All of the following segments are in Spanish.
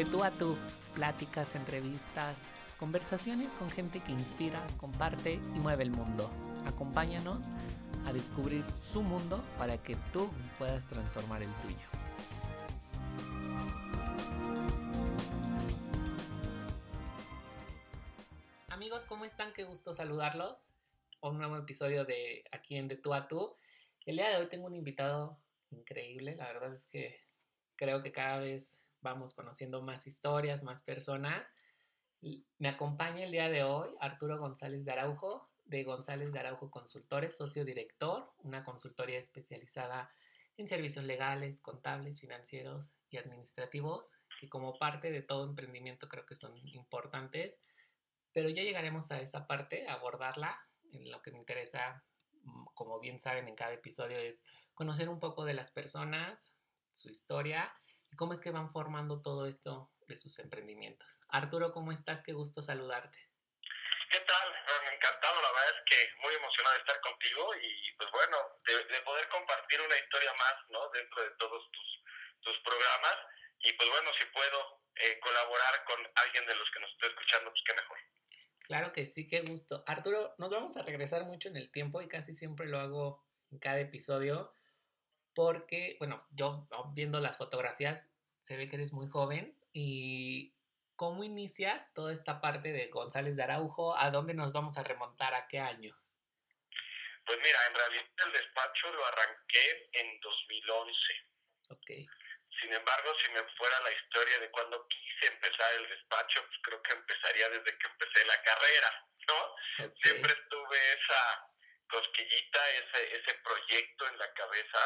De tú a tú, pláticas, entrevistas, conversaciones con gente que inspira, comparte y mueve el mundo. Acompáñanos a descubrir su mundo para que tú puedas transformar el tuyo. Amigos, ¿cómo están? Qué gusto saludarlos. Un nuevo episodio de aquí en De tú a tú. El día de hoy tengo un invitado increíble. La verdad es que creo que cada vez vamos conociendo más historias, más personas. Me acompaña el día de hoy Arturo González de Araujo, de González de Araujo Consultores, socio director, una consultoría especializada en servicios legales, contables, financieros y administrativos, que como parte de todo emprendimiento creo que son importantes, pero ya llegaremos a esa parte, a abordarla. En lo que me interesa, mm, como bien saben en cada episodio, es conocer un poco de las personas, su historia y cómo es que van formando todo esto de sus emprendimientos. Arturo, ¿cómo estás? Qué gusto saludarte. ¿Qué tal? Me encantado, la verdad es que muy emocionado de estar contigo y pues bueno, de, poder compartir una historia más, ¿no? Dentro de todos tus, tus programas y pues bueno, si puedo eh, colaborar con alguien de los que nos esté escuchando, pues qué mejor. Claro que sí, qué gusto. Arturo, nos vamos a regresar mucho en el tiempo y casi siempre lo hago en cada episodio porque, bueno, yo viendo las fotografías se ve que eres muy joven y ¿cómo inicias toda esta parte de González de Araujo? ¿A dónde nos vamos a remontar? ¿A qué año? Pues mira, en realidad el despacho lo arranqué en 2011. Ok. Sin embargo, si me fuera la historia de cuando quise empezar el despacho, pues creo que empezaría desde que empecé la carrera, ¿no? Siempre tuve esa cosquillita, ese, ese proyecto en la cabeza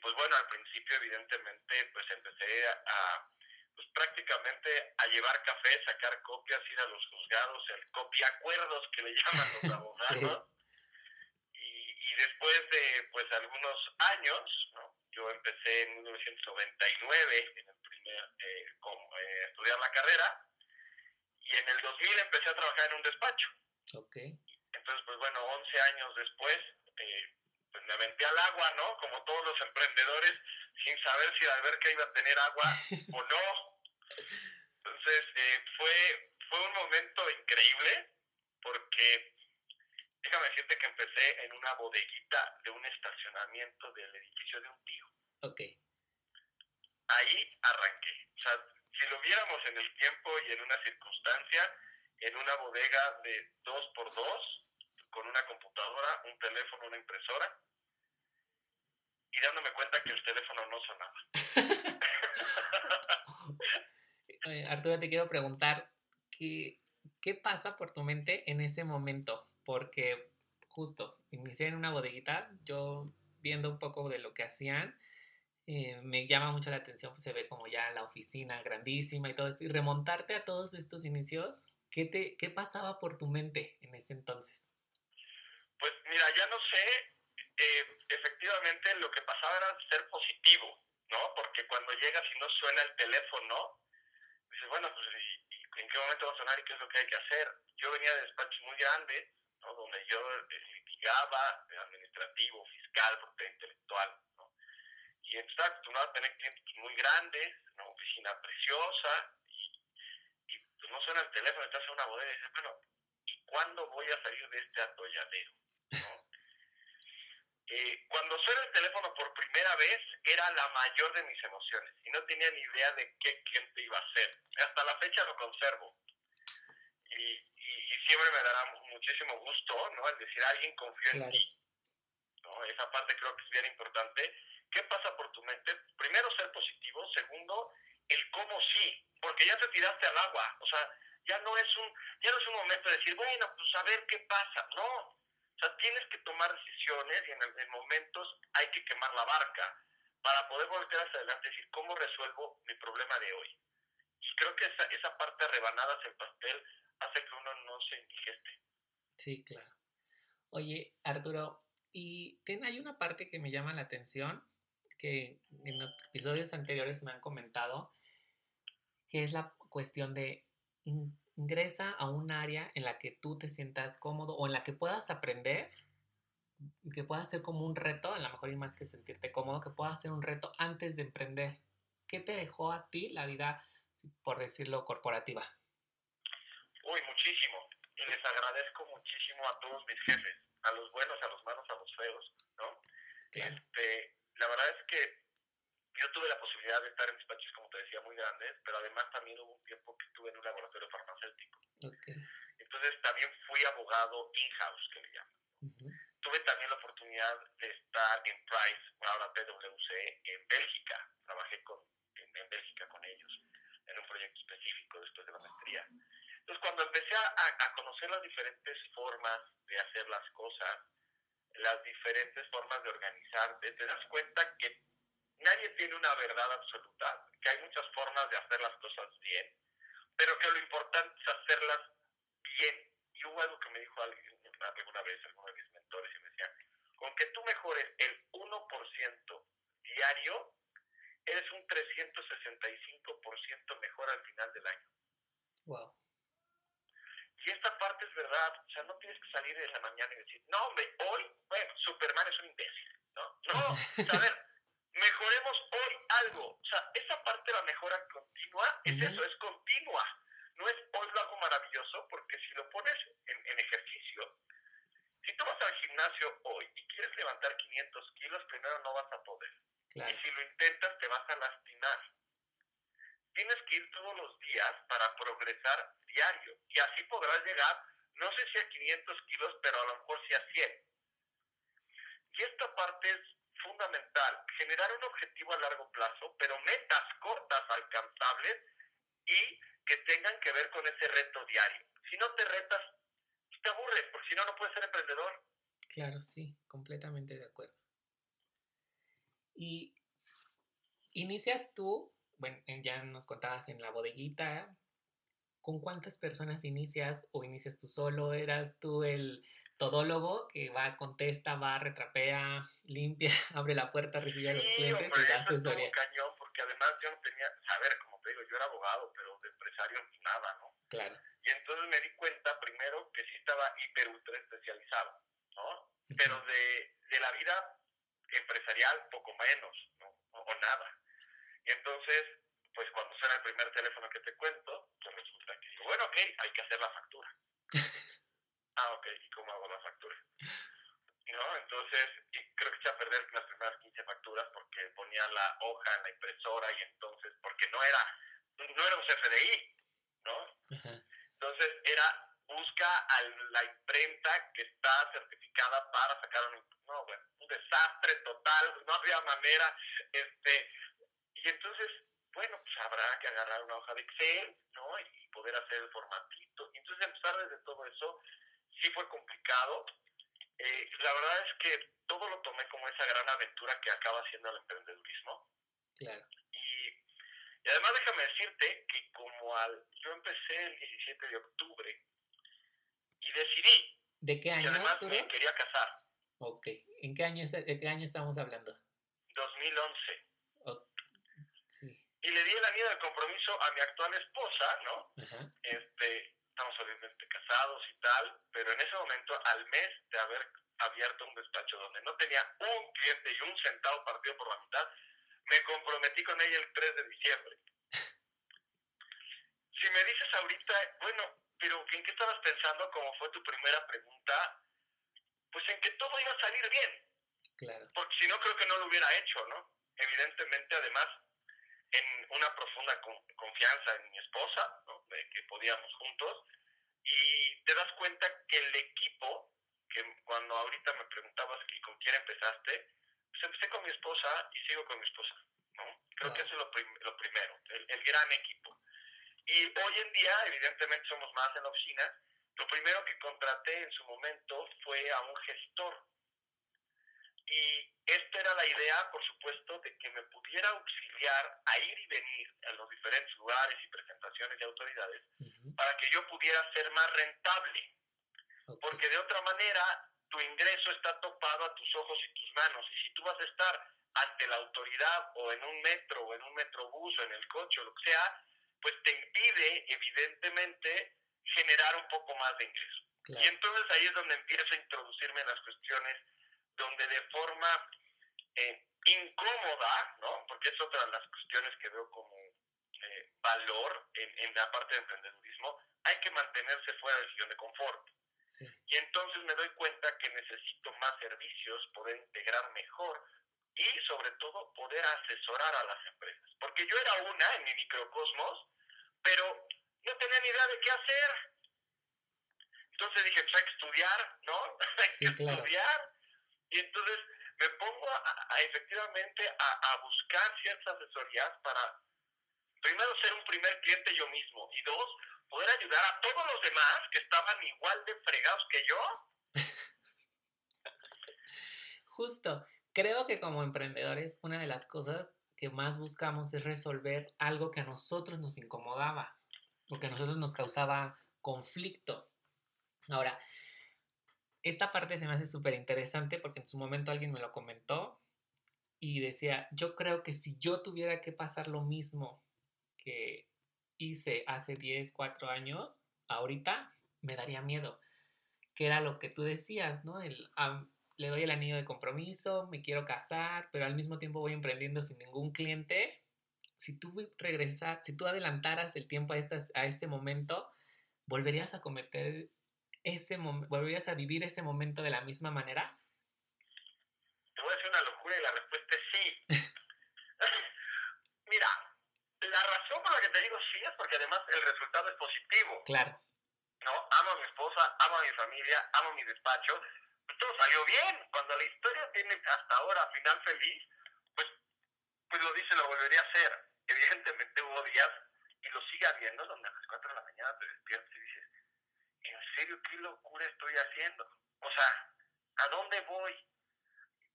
pues bueno, al principio evidentemente pues empecé a, pues prácticamente a llevar café, sacar copias, ir a los juzgados, el copiacuerdos que le llaman los abogados. Y, y, después de pues algunos años, ¿no? yo empecé en 1999 en el primer, eh, eh, estudiar la carrera y en el 2000 empecé a trabajar en un despacho. Okay. Entonces, pues bueno, 11 años después, eh, pues me aventé al agua, ¿no? Como todos los emprendedores, sin saber si la alberca iba a tener agua o no. Entonces, eh, fue, fue un momento increíble porque, déjame decirte que empecé en una bodeguita de un estacionamiento del edificio de un tío. Ok. Ahí arranqué. O sea, si lo viéramos en el tiempo y en una circunstancia, en una bodega de dos por dos, con una computadora, un teléfono, una impresora, y dándome cuenta que el teléfono no sonaba. Arturo, te quiero preguntar, ¿qué, ¿qué pasa por tu mente en ese momento? Porque justo, inicié en una bodeguita, yo viendo un poco de lo que hacían, eh, me llama mucho la atención, pues se ve como ya la oficina grandísima y todo esto, y remontarte a todos estos inicios, ¿qué, te, qué pasaba por tu mente en ese entonces? Pues mira, ya no sé, eh, efectivamente lo que pasaba era ser positivo, ¿no? Porque cuando llegas y no suena el teléfono, dices, bueno, pues ¿y, en qué momento va a sonar y qué es lo que hay que hacer? Yo venía de despachos muy grandes, ¿no? Donde yo eh, litigaba, administrativo, fiscal, propiedad intelectual, ¿no? Y entonces acostumbrado a tener clientes muy grandes, una oficina preciosa, y, y pues no suena el teléfono, estás en una bodega y dices, bueno, ¿y cuándo voy a salir de este atolladero? Eh, cuando suena el teléfono por primera vez, era la mayor de mis emociones y no tenía ni idea de qué cliente iba a ser. Hasta la fecha lo conservo. Y, siempre me dará muchísimo gusto, ¿no? El decir, alguien confía en ti. ¿no? Esa parte creo que es bien importante. ¿Qué pasa por tu mente? Primero, ser positivo. Segundo, el cómo sí. Porque ya te tiraste al agua. O sea, ya no es un, ya no es un momento de decir, bueno, pues a ver qué pasa. No. O sea, tienes que tomar decisiones y en, en momentos hay que quemar la barca para poder voltear hacia adelante y decir, ¿cómo resuelvo mi problema de hoy? Y creo que esa, esa parte rebanadas el pastel hace que uno no se indigeste. Sí, claro. Oye, Arturo, y hay una parte que me llama la atención, que en episodios anteriores me han comentado, que es la cuestión de ingresa a un área en la que tú te sientas cómodo o en la que puedas aprender, que pueda ser como un reto, a lo mejor y más que sentirte cómodo, que pueda ser un reto antes de emprender. ¿Qué te dejó a ti la vida por decirlo, corporativa? Uy, muchísimo. Y les agradezco muchísimo a todos mis jefes, a los buenos, a los malos, a los feos, ¿no? Este, la verdad es que yo tuve la posibilidad de estar en despachos, como te decía, muy grandes, pero además también hubo un tiempo que estuve en un laboratorio farmacéutico. Entonces también fui abogado in-house, que le llaman. Tuve también la oportunidad de estar en Price, ahora PwC, en Bélgica. Trabajé con, en, Bélgica con ellos, en un proyecto específico después de la maestría. Entonces cuando empecé a, a conocer las diferentes formas de hacer las cosas, las diferentes formas de organizarte, te das cuenta que nadie tiene una verdad absoluta, que hay muchas formas de hacer las cosas bien, pero que lo importante es hacerlas bien. Y hubo algo que me dijo alguien alguna vez, alguno de mis mentores, y me decía, con que tú mejores el 1% diario, eres un 365% mejor al final del año. Wow. Y esta parte es verdad, o sea, no tienes que salir en la mañana y decir, no, hombre, hoy, bueno, Superman es un imbécil, ¿no? No, a ver, mejoremos hoy algo. O sea, esa parte de la mejora continua es eso, es continua. No es hoy lo hago maravilloso, porque si lo pones en, ejercicio, si tú vas al gimnasio hoy y quieres levantar 500 kilos, primero no vas a poder. Y si lo intentas, te vas a lastimar. Tienes que ir todos los días para progresar diario. Y así podrás llegar, no sé si a 500 kilos, pero a lo mejor sí a 100. Y esta parte es fundamental, generar un objetivo a largo plazo, pero metas cortas, alcanzables y que tengan que ver con ese reto diario. Si no te retas, te aburres, porque si no, no puedes ser emprendedor. Claro, sí, completamente de acuerdo. Y inicias tú, bueno, ya nos contabas en la bodeguita, ¿con cuántas personas inicias o inicias tú solo? ¿Eras tú el todólogo que va, contesta, va, retrapea, limpia, abre la puerta, recibe a los clientes y da asesoría. Es cañón, porque además yo no tenía, saber, como te digo, yo era abogado, pero de empresario nada, ¿no? Claro. Y entonces me di cuenta primero que sí estaba hiper ultra especializado, ¿no? Pero de, de la vida empresarial poco menos, ¿no? O, nada. Y entonces, pues cuando suena el primer teléfono que te cuento, pues resulta que digo, bueno, ok, hay que hacer la factura. ah, ok, ¿y cómo hago la factura? ¿No? Entonces, creo que eché a perder las primeras 15 facturas porque ponía la hoja en la impresora y entonces, porque no era, no era un CFDI, ¿no? Entonces, era, busca a la imprenta que está certificada para sacar un, no, bueno, un desastre total, no había manera, este, y entonces, bueno, pues habrá que agarrar una hoja de Excel, ¿no? Y poder hacer el formatito. Y entonces empezar desde todo eso, sí fue complicado. Eh, la verdad es que todo lo tomé como esa gran aventura que acaba siendo el emprendedurismo. Claro. Y, y además déjame decirte que como al, yo empecé el 17 de octubre y decidí. ¿De qué año? Y además me quería casar. Ok. ¿En qué año, de qué año estamos hablando? 2011. sí. Y le di el anillo de compromiso a mi actual esposa, ¿no? Ajá. Este, estamos obviamente casados y tal, pero en ese momento, al mes de haber abierto un despacho donde no tenía un cliente y un centavo partido por la mitad, me comprometí con ella el 3 de diciembre. Si me dices ahorita, bueno, pero ¿en qué estabas pensando como fue tu primera pregunta? Pues en que todo iba a salir bien. Claro. Porque si no, creo que no lo hubiera hecho, ¿no? Evidentemente, además, en una profunda confianza en mi esposa, ¿no? de que podíamos juntos, y te das cuenta que el equipo, que cuando ahorita me preguntabas y con quién empezaste, pues empecé con mi esposa y sigo con mi esposa. ¿no? Creo que eso es lo, lo primero, el, gran equipo. Y hoy en día, evidentemente, somos más en la oficina. Lo primero que contraté en su momento fue a un gestor y esta era la idea, por supuesto, de que me pudiera auxiliar a ir y venir a los diferentes lugares y presentaciones de autoridades para que yo pudiera ser más rentable. Porque de otra manera, tu ingreso está topado a tus ojos y tus manos. Y si tú vas a estar ante la autoridad o en un metro o en un metrobús o en el coche o lo que sea, pues te impide, evidentemente, generar un poco más de ingreso. Y entonces ahí es donde empiezo a introducirme en las cuestiones donde de forma eh, incómoda, ¿no? Porque es otra de las cuestiones que veo como eh, valor en, en la parte de emprendedurismo, hay que mantenerse fuera del sillón de confort. Y entonces me doy cuenta que necesito más servicios, poder integrar mejor y sobre todo poder asesorar a las empresas. Porque yo era una en mi microcosmos, pero no tenía ni idea de qué hacer. Entonces dije, pues hay que estudiar, ¿no? hay que estudiar. Y entonces me pongo a, efectivamente a, a buscar ciertas asesorías para, primero, ser un primer cliente yo mismo y dos, poder ayudar a todos los demás que estaban igual de fregados que yo. Justo, creo que como emprendedores una de las cosas que más buscamos es resolver algo que a nosotros nos incomodaba o que a nosotros nos causaba conflicto. Ahora, esta parte se me hace súper interesante porque en su momento alguien me lo comentó y decía, yo creo que si yo tuviera que pasar lo mismo que hice hace 10, 4 años, ahorita me daría miedo. Que era lo que tú decías, ¿no? El, le doy el anillo de compromiso, me quiero casar, pero al mismo tiempo voy emprendiendo sin ningún cliente. Si tú regresar, si tú adelantaras el tiempo a, estas, a este momento, volverías a cometer ese volverías a vivir ese momento de la misma manera? Te voy a decir una locura y la respuesta es sí. Mira, la razón por la que te digo sí es porque además el resultado es positivo. Claro. ¿No? Amo a mi esposa, amo a mi familia, amo mi despacho. todo salió bien. Cuando la historia tiene hasta ahora final feliz, pues, pues lo dice, lo volvería a hacer. Evidentemente hubo días, y lo sigue habiendo, donde a las 4 de la mañana te despiertas y dices, ¿en serio qué locura estoy haciendo? O sea, ¿a dónde voy?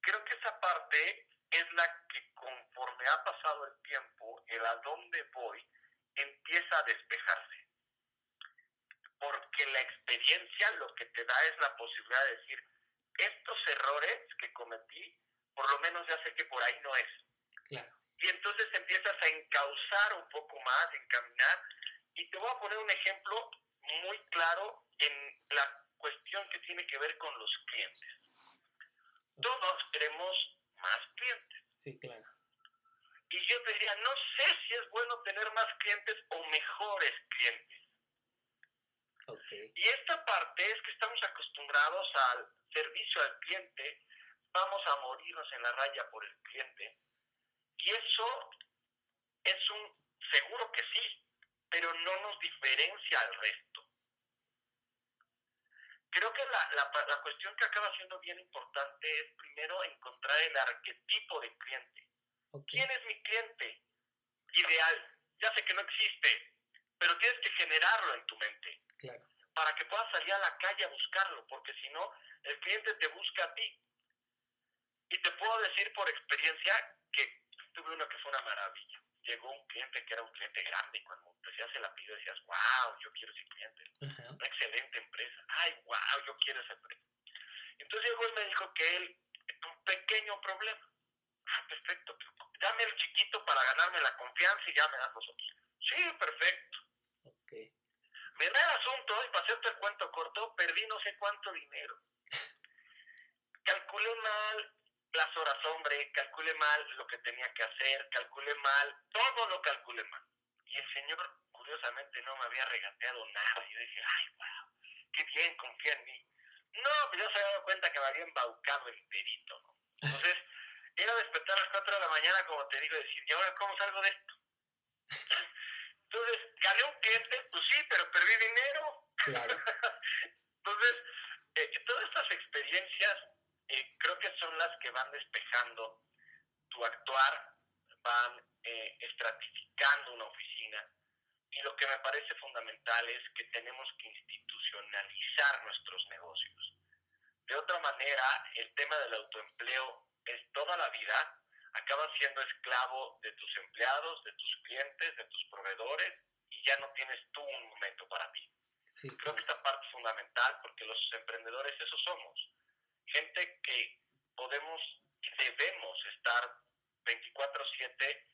Creo que esa parte es la que conforme ha pasado el tiempo, el a dónde voy empieza a despejarse. Porque la experiencia lo que te da es la posibilidad de decir, estos errores que cometí, por lo menos ya sé que por ahí no es. Y entonces empiezas a encauzar un poco más, encaminar. Y te voy a poner un ejemplo muy claro en la cuestión que tiene que ver con los clientes. Todos queremos más clientes. Sí, claro. Y yo te diría, no sé si es bueno tener más clientes o mejores clientes. Okay. Y esta parte es que estamos acostumbrados al servicio al cliente, vamos a morirnos en la raya por el cliente. Y eso es un seguro que sí, pero no nos diferencia al resto. Creo que la, la, la, cuestión que acaba siendo bien importante es primero encontrar el arquetipo de cliente. ¿Quién es mi cliente ideal? Ya sé que no existe, pero tienes que generarlo en tu mente. Claro. Para que puedas salir a la calle a buscarlo, porque si no, el cliente te busca a ti. Y te puedo decir por experiencia que tuve uno que fue una maravilla llegó un cliente que era un cliente grande y cuando decías el apellido decías, wow, yo quiero ese cliente. Una excelente empresa. Ay, wow, yo quiero esa empresa. Entonces llegó y me dijo que él, un pequeño problema. Ah, perfecto. Dame el chiquito para ganarme la confianza y ya me das los otros. Sí, perfecto. Okay. Me da el asunto y para hacerte el cuento corto, perdí no sé cuánto dinero. Calculé mal, las horas hombre, calcule mal lo que tenía que hacer, calcule mal, todo lo calculé mal. Y el Señor, curiosamente, no me había regateado nada. Y yo dije, ay, wow, qué bien, confía en mí. No, pues yo se había dado cuenta que me había embaucado enterito. ¿no? Entonces, era despertar a las 4 de la mañana, como te digo, decir, ¿y ahora cómo salgo de esto? Entonces, gané un cliente, pues sí, pero perdí dinero. Claro. Entonces, eh, todas estas experiencias eh, creo que son las que van despejando tu actuar, van eh, estratificando una oficina. Y lo que me parece fundamental es que tenemos que institucionalizar nuestros negocios. De otra manera, el tema del autoempleo es toda la vida, acabas siendo esclavo de tus empleados, de tus clientes, de tus proveedores, y ya no tienes tú un momento para ti. Creo que esta parte es fundamental porque los emprendedores eso somos gente que podemos y debemos estar 24/7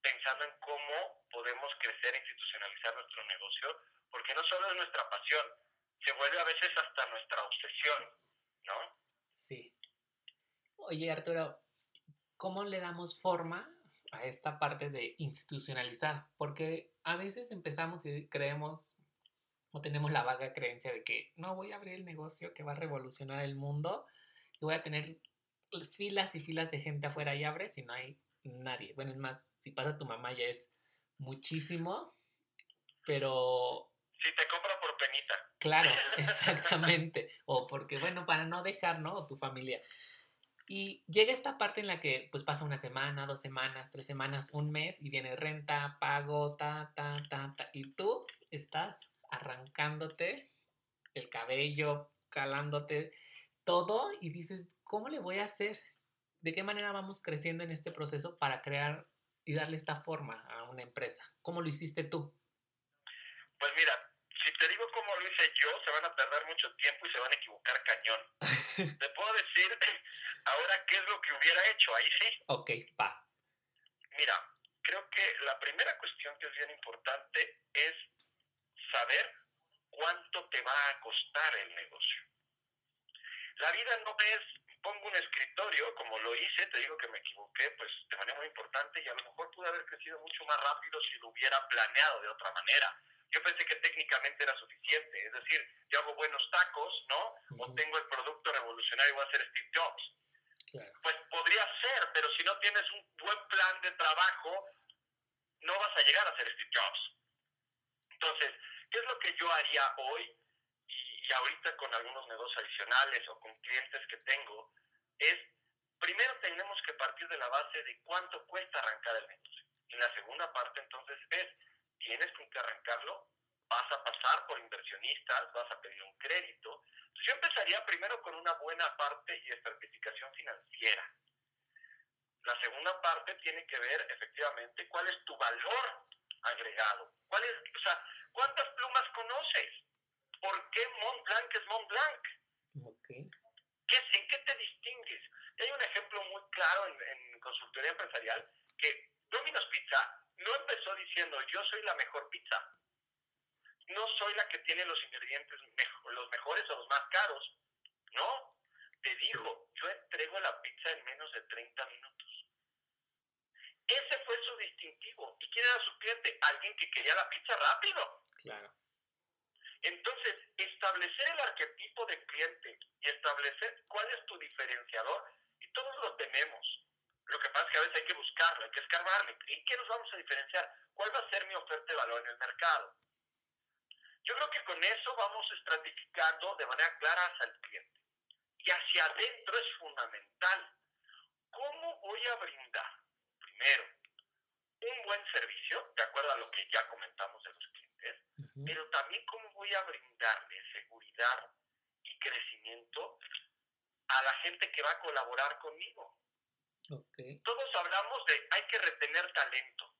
pensando en cómo podemos crecer e institucionalizar nuestro negocio, porque no solo es nuestra pasión, se vuelve a veces hasta nuestra obsesión, ¿no? Sí. Oye, Arturo, ¿cómo le damos forma a esta parte de institucionalizar, porque a veces empezamos y creemos o tenemos la vaga creencia de que no voy a abrir el negocio que va a revolucionar el mundo y voy a tener filas y filas de gente afuera y abre si no hay nadie. Bueno, es más, si pasa tu mamá ya es muchísimo, pero... Si te compra por penita. Claro, exactamente. o porque, bueno, para no dejar, ¿no? O tu familia. Y llega esta parte en la que pues pasa una semana, dos semanas, tres semanas, un mes y viene renta, pago, ta, ta, ta, ta. Y tú estás arrancándote el cabello, calándote todo y dices, ¿cómo le voy a hacer? ¿De qué manera vamos creciendo en este proceso para crear y darle esta forma a una empresa? ¿Cómo lo hiciste tú? Pues mira, si te digo cómo lo hice yo, se van a tardar mucho tiempo y se van a equivocar cañón. te puedo decir ahora qué es lo que hubiera hecho, ahí sí. Ok, va. Mira, creo que la primera cuestión que es bien importante es saber cuánto te va a costar el negocio. La vida no es, pongo un escritorio, como lo hice, te digo que me equivoqué, pues de manera muy importante y a lo mejor pude haber crecido mucho más rápido si lo hubiera planeado de otra manera. Yo pensé que técnicamente era suficiente, es decir, yo hago buenos tacos, ¿no? O tengo el producto revolucionario, voy a ser Steve Jobs. Pues podría ser, pero si no tienes un buen plan de trabajo, no vas a llegar a ser Steve Jobs. Entonces, ¿qué es lo que yo haría hoy y, ahorita con algunos negocios adicionales o con clientes que tengo? Es, primero tenemos que partir de la base de cuánto cuesta arrancar el negocio. Y la segunda parte entonces es, tienes con que arrancarlo, vas a pasar por inversionistas, vas a pedir un crédito, yo empezaría primero con una buena parte y estratificación financiera. La segunda parte tiene que ver efectivamente cuál es tu valor agregado. ¿Cuál es, o sea, ¿cuántas plumas conoces? ¿Por qué Mont Blanc es Mont Blanc? Okay. ¿Qué, ¿En qué te distingues? Y hay un ejemplo muy claro en, en consultoría empresarial que Domino's Pizza no empezó diciendo yo soy la mejor pizza no soy la que tiene los ingredientes los mejores o los más caros. No, te digo, yo entrego la pizza en menos de 30 minutos. Ese fue su distintivo. ¿Y quién era su cliente? Alguien que quería la pizza rápido. Claro. Entonces, establecer el arquetipo de cliente y establecer cuál es tu diferenciador, y todos lo tenemos. Lo que pasa es que a veces hay que buscarlo, hay que escarbarle. ¿En qué nos vamos a diferenciar? ¿Cuál va a ser mi oferta de valor en el mercado? Yo creo que con eso vamos estratificando de manera clara hacia el cliente. Y hacia adentro es fundamental. ¿Cómo voy a brindar? Primero, un buen servicio, de acuerdo a lo que ya comentamos de los pero también cómo voy a brindarle seguridad y crecimiento a la gente que va a colaborar conmigo. Todos hablamos de hay que retener talento.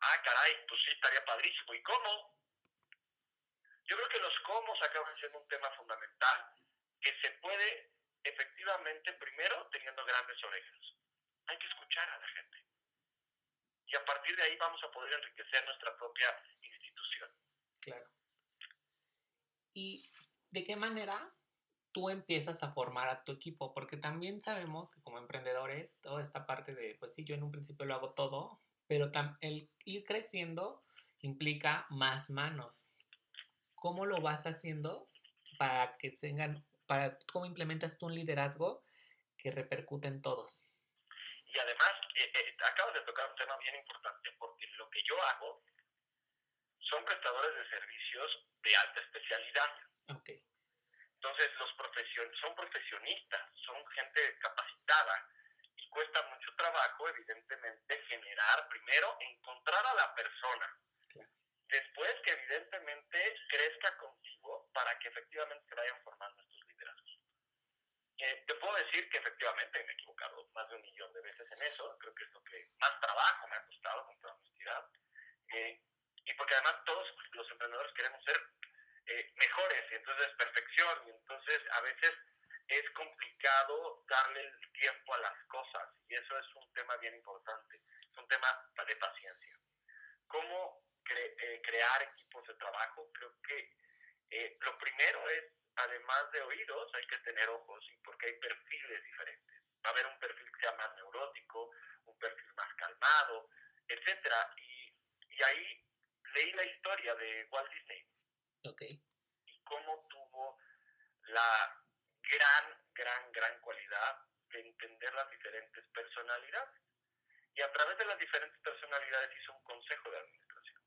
Ah, caray, pues sí, estaría padrísimo. ¿Y cómo? Yo creo que los cómo acaban siendo un tema fundamental que se puede efectivamente primero teniendo grandes orejas. Hay que escuchar a la gente. Y a partir de ahí vamos a poder enriquecer nuestra propia. Claro. ¿Y de qué manera tú empiezas a formar a tu equipo? Porque también sabemos que como emprendedores, toda esta parte de, pues sí, yo en un principio lo hago todo, pero el ir creciendo implica más manos. ¿Cómo lo vas haciendo para que tengan, para cómo implementas tú un liderazgo que repercute en todos? Y además, eh, eh, acabas de tocar un tema bien importante, porque lo que yo hago son prestadores de servicios de alta especialidad. Okay. Entonces, los profesion son profesionistas, son gente capacitada y cuesta mucho trabajo, evidentemente, generar, primero, encontrar a la persona Después que evidentemente crezca contigo para que efectivamente se vayan formando estos liderazgos. Eh, te puedo decir que efectivamente me he equivocado más de un millón de veces en eso. Creo que es lo que más trabajo me ha costado, con toda honestidad. Eh, y porque además todos los emprendedores queremos ser eh, mejores, y entonces perfección, y entonces a veces es complicado darle el tiempo a las cosas, y eso es un tema bien importante, es un tema de paciencia. ¿Cómo eh, crear equipos de trabajo, creo que eh, lo primero es, además de oídos, hay que tener ojos, y porque hay perfiles diferentes. Va a haber un perfil que sea más neurótico, un perfil más calmado etcétera. Y, y ahí leí la historia de Walt Disney. Okay. Y cómo tuvo la gran, gran, gran cualidad de entender las diferentes personalidades. Y a través de las diferentes personalidades hizo un consejo de administración.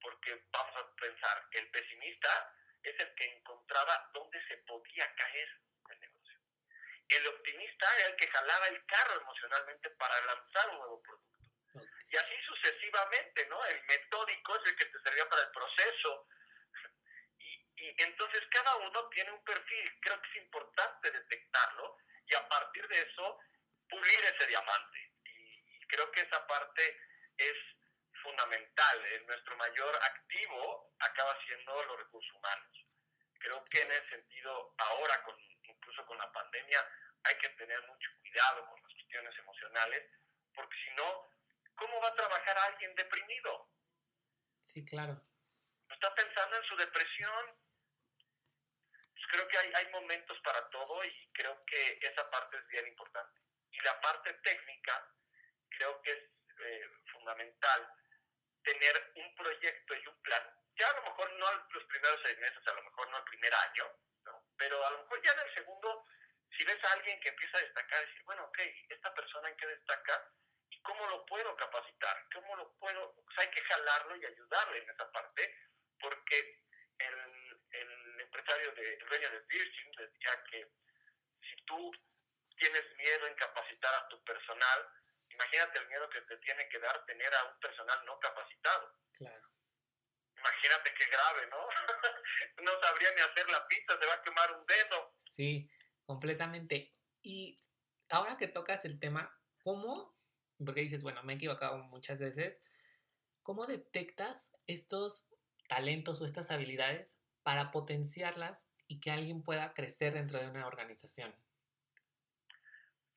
Porque vamos a pensar, el pesimista es el que encontraba dónde se podía caer el negocio. El optimista era el que jalaba el carro emocionalmente para lanzar un nuevo producto. Y así sucesivamente, ¿no? El metódico es el que te servía para el proceso. Y, y entonces cada uno tiene un perfil. Creo que es importante detectarlo y a partir de eso pulir ese diamante. Y, creo que esa parte es fundamental. nuestro mayor activo acaba siendo los recursos humanos. Creo que en ese sentido, ahora, con, incluso con la pandemia, hay que tener mucho cuidado con las cuestiones emocionales, porque si no, ¿cómo va a trabajar alguien deprimido? Sí, claro. Está pensando en su depresión, creo que hay, hay momentos para todo y creo que esa parte es bien importante. Y la parte técnica, creo que es eh, fundamental tener un proyecto y un plan, ya a lo mejor no los primeros seis meses, a lo mejor no el primer año, ¿no? pero a lo mejor ya en el segundo, si ves a alguien que empieza a destacar, decir, bueno, ok, esta persona en qué destaca cómo lo puedo capacitar, cómo lo puedo, hay que jalarlo y ayudarle en esa parte, porque el, el empresario, de, el dueño de Virgin decía que si tú tienes miedo en capacitar a tu personal, imagínate el miedo que te tiene que dar tener a un personal no capacitado. Claro. Imagínate qué grave, ¿no? no sabría ni hacer la pizza, se va a quemar un dedo. Sí, completamente. Y ahora que tocas el tema, ¿cómo? Porque dices, bueno, me he equivocado muchas veces. ¿Cómo detectas estos talentos o estas habilidades para potenciarlas y que alguien pueda crecer dentro de una organización?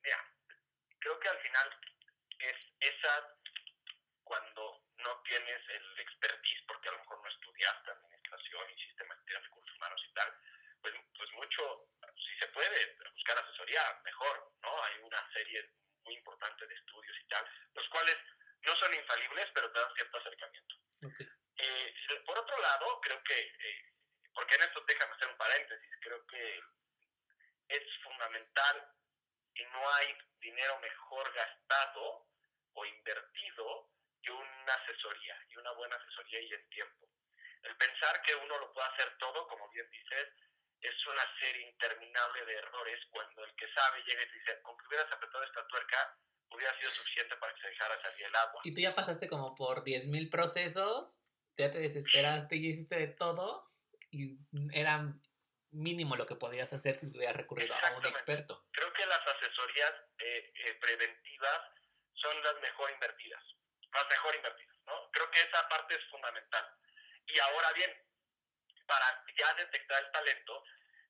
Mira, creo que al final es esa cuando no tienes el expertise, porque a lo mejor no estudiaste administración y sistemas de recursos humanos y tal, pues, pues mucho, si se puede buscar asesoría, mejor, ¿no? Hay una serie muy importante de estudios y tal, los cuales no son infalibles, pero te dan cierto acercamiento. Okay. Eh, por otro lado, creo que eh, porque en esto déjame hacer un paréntesis, creo que es fundamental y no hay dinero mejor gastado o invertido que una asesoría y una buena asesoría y el tiempo. El pensar que uno lo puede hacer todo, como bien dices, es una serie interminable de errores cuando el que sabe llega y te dice, con que hubieras apretado esta tuerca, hubiera sido suficiente para que se dejara salir el agua. Y tú ya pasaste como por 10.000 procesos, ya te desesperaste y hiciste de todo y era mínimo lo que podías hacer si hubieras recurrido a un experto. Creo que las asesorías eh, eh, preventivas son las mejor invertidas, las mejor invertidas, ¿no? Creo que esa parte es fundamental. Y ahora bien, para ya detectar el talento,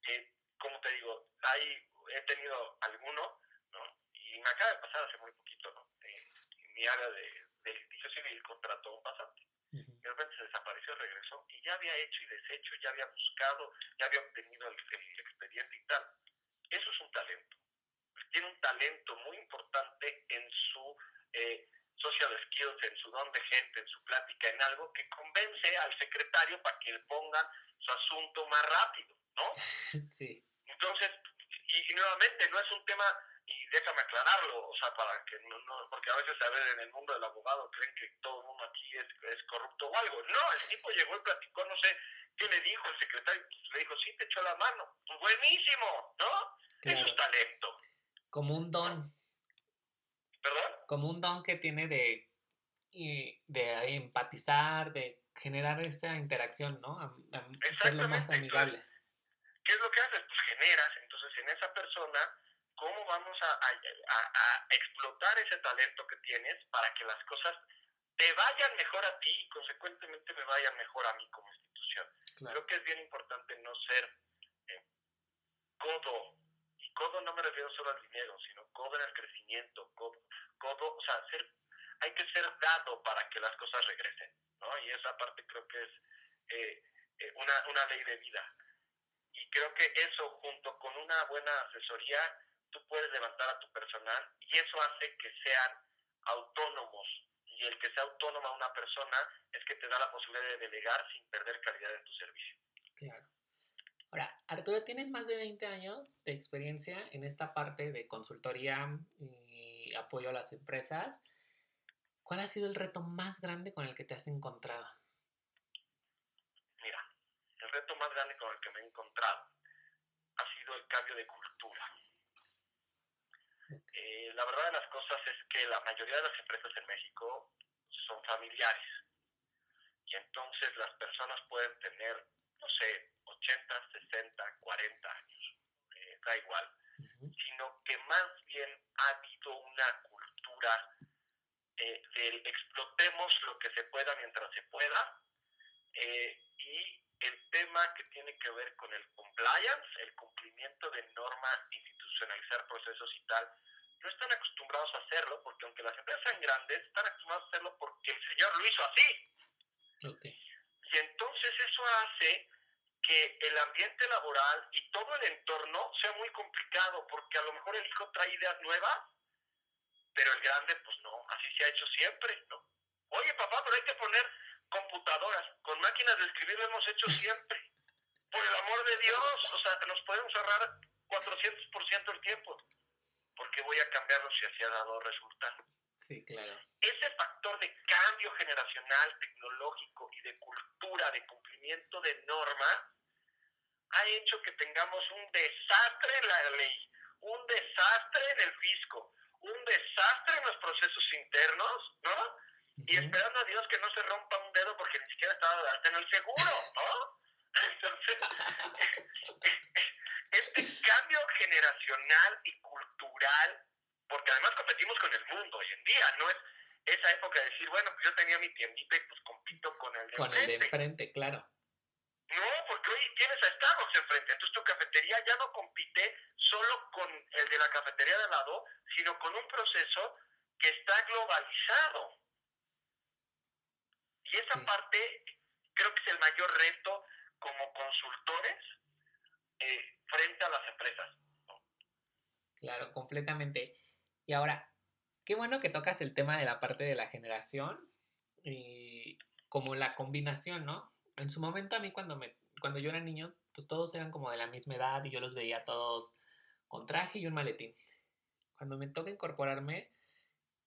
eh, como te digo, hay, he tenido alguno, ¿no? Y me acaba de pasar hace muy poquito, ¿no? en mi área de, de litigio civil contrató un pasante de repente se desapareció, regresó y ya había hecho y deshecho, ya había buscado, ya había obtenido el, expediente y tal. Eso es un talento. Tiene un talento muy importante en su eh, social skills, en su don de gente, en su plática, en algo que convence al secretario para que le pongan su asunto más rápido, ¿no? Sí. Entonces, y nuevamente, no es un tema y déjame aclararlo, o sea, para que no, no, porque a veces a ver en el mundo del abogado creen que todo el mundo aquí es, es corrupto o algo. No, el tipo llegó y platicó, no sé qué le dijo el secretario, pues, le dijo, sí, te echó la mano. Pues buenísimo, ¿no? Eso es talento. Como un don. ¿Perdón? Como un don que tiene de, de empatizar, de generar esa interacción, ¿no? A, ser lo más amigable. ¿Qué es lo que haces? Pues generas, entonces en esa persona cómo vamos a, a, explotar ese talento que tienes para que las cosas te vayan mejor a ti y consecuentemente me vayan mejor a mí como institución. Creo que es bien importante no ser eh, codo, codo no me refiero solo al dinero, sino codo en el crecimiento, codo, codo o sea, ser, hay que ser dado para que las cosas regresen, ¿no? Y esa parte creo que es eh, eh, una, una ley de vida. Y creo que eso junto con una buena asesoría tú puedes levantar a tu personal y eso hace que sean autónomos y el que sea autónoma una persona es que te da la posibilidad de delegar sin perder calidad en tu servicio. Claro. Arturo, tienes más de 20 años de experiencia en esta parte de consultoría y apoyo a las empresas. ¿Cuál ha sido el reto más grande con el que te has encontrado? Mira, el reto más grande con el que me he encontrado ha sido el cambio de cultura. Eh, la verdad de las cosas es que la mayoría de las empresas en México son familiares. Y entonces las personas pueden tener, no sé, 80, 60, 40 años, eh, da igual. Sino que más bien ha habido una cultura eh, del explotemos lo que se pueda mientras se pueda. y el tema que tiene que ver con el compliance, el cumplimiento de normas, institucionalizar procesos y tal, no están acostumbrados a hacerlo porque aunque las empresas sean grandes, están acostumbrados a hacerlo porque el señor lo hizo así. Y entonces eso hace que el ambiente laboral y todo el entorno sea muy complicado porque a lo mejor el hijo trae ideas nuevas, pero el grande pues no, así se ha hecho siempre, ¿no? Oye papá, pero hay que poner computadoras, con máquinas de escribir lo hemos hecho siempre. Por el amor de Dios, o sea, nos podemos ahorrar 400% el tiempo. ¿Por qué voy a cambiarlo si así ha dado resultado? Sí, claro. Ese factor de cambio generacional, tecnológico y de cultura, de cumplimiento de normas, ha hecho que tengamos un desastre en la ley, un desastre en el fisco, un desastre en los procesos internos, ¿no? Y esperando a Dios que no se rompa un dedo porque ni siquiera estaba de en el seguro, ¿no? Entonces, este cambio generacional y cultural, porque además competimos con el mundo hoy en día, no es esa época de decir, bueno, pues yo tenía mi tiendita y pues compito con el de Con el de enfrente, claro. No, porque hoy tienes a Starbucks enfrente, entonces tu cafetería ya no compite solo con el de la cafetería de al lado, sino con un proceso que está globalizado. Y esa parte creo que es el mayor reto como consultores eh, frente a las empresas. Claro, completamente. Y ahora, qué bueno que tocas el tema de la parte de la generación y como la combinación, ¿no? En su momento a mí cuando, me, cuando yo era niño, pues todos eran como de la misma edad y yo los veía todos con traje y un maletín. Cuando me toca incorporarme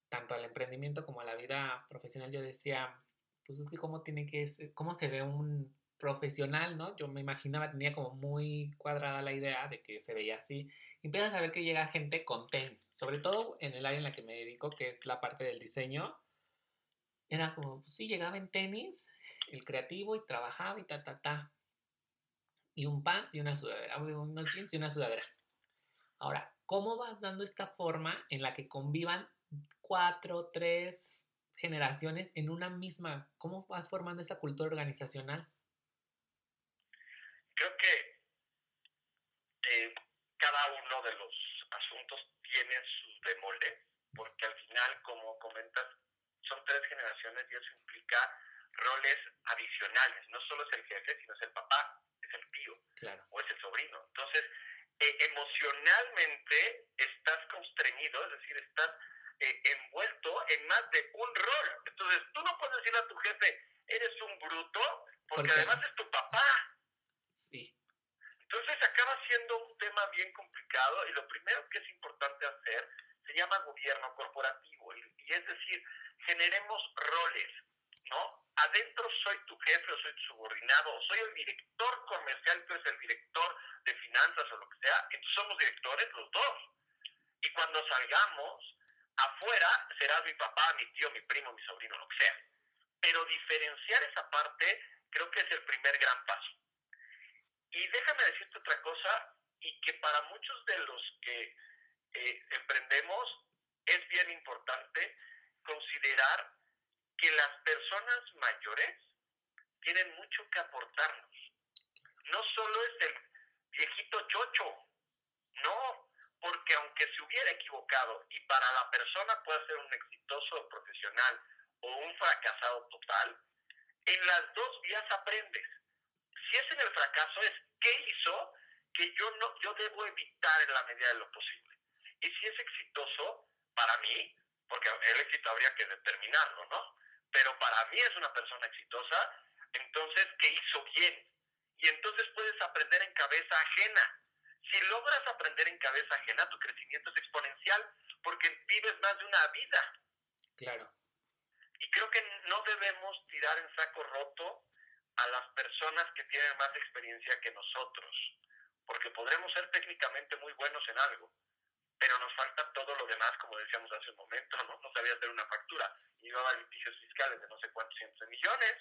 tanto al emprendimiento como a la vida profesional, yo decía, pues es que cómo tiene que, cómo se ve un profesional, ¿no? Yo me imaginaba, tenía como muy cuadrada la idea de que se veía así. Y empiezas a ver que llega gente con tenis, sobre todo en el área en la que me dedico, que es la parte del diseño. Era como, pues sí, llegaba en tenis, el creativo, y trabajaba y ta, ta, ta. Y un pants y una sudadera, unos jeans y una sudadera. Ahora, ¿cómo vas dando esta forma en la que convivan cuatro, tres generaciones en una misma? ¿Cómo vas formando esa cultura organizacional? creo que eh, cada uno de los asuntos tiene su demole, porque al final, como comentas, son tres generaciones y eso implica roles adicionales. No solo es el jefe, sino es el papá, es el tío o es el sobrino. Entonces, eh, emocionalmente estás constreñido, es decir, estás eh, envuelto en más de un rol. Entonces, tú no puedes decir a tu jefe, eres un bruto, porque además es tu papá. Entonces acaba siendo un tema bien complicado y lo primero que es importante hacer se llama gobierno corporativo y, es decir, generemos roles, ¿no? Adentro soy tu jefe o soy tu subordinado o soy el director comercial, tú eres el director de finanzas o lo que sea, entonces somos directores los dos. Y cuando salgamos afuera será mi papá, mi tío, mi primo, mi sobrino, lo que sea. Pero diferenciar esa parte creo que es el primer gran paso. Y déjame decirte otra cosa, y que para muchos de los que eh, emprendemos es bien importante considerar que las personas mayores tienen mucho que aportarnos. No solo es el viejito chocho, no, porque aunque se hubiera equivocado y para la persona puede ser un exitoso profesional o un fracasado total, en las dos vías aprendes si es en el fracaso, es qué hizo que yo, no, yo debo evitar en la medida de lo posible. Y si es exitoso, para mí, porque el éxito habría que determinarlo, ¿no? Pero para mí es una persona exitosa, entonces, ¿qué hizo bien? Y entonces puedes aprender en cabeza ajena. Si logras aprender en cabeza ajena, tu crecimiento es exponencial, porque vives más de una vida. Claro. Y creo que no debemos tirar en saco roto a las personas que tienen más experiencia que nosotros, porque podremos ser técnicamente muy buenos en algo, pero nos falta todo lo demás, como decíamos hace un momento, ¿no? No sabía hacer una factura, y no litigios fiscales de no sé cuántos cientos de millones.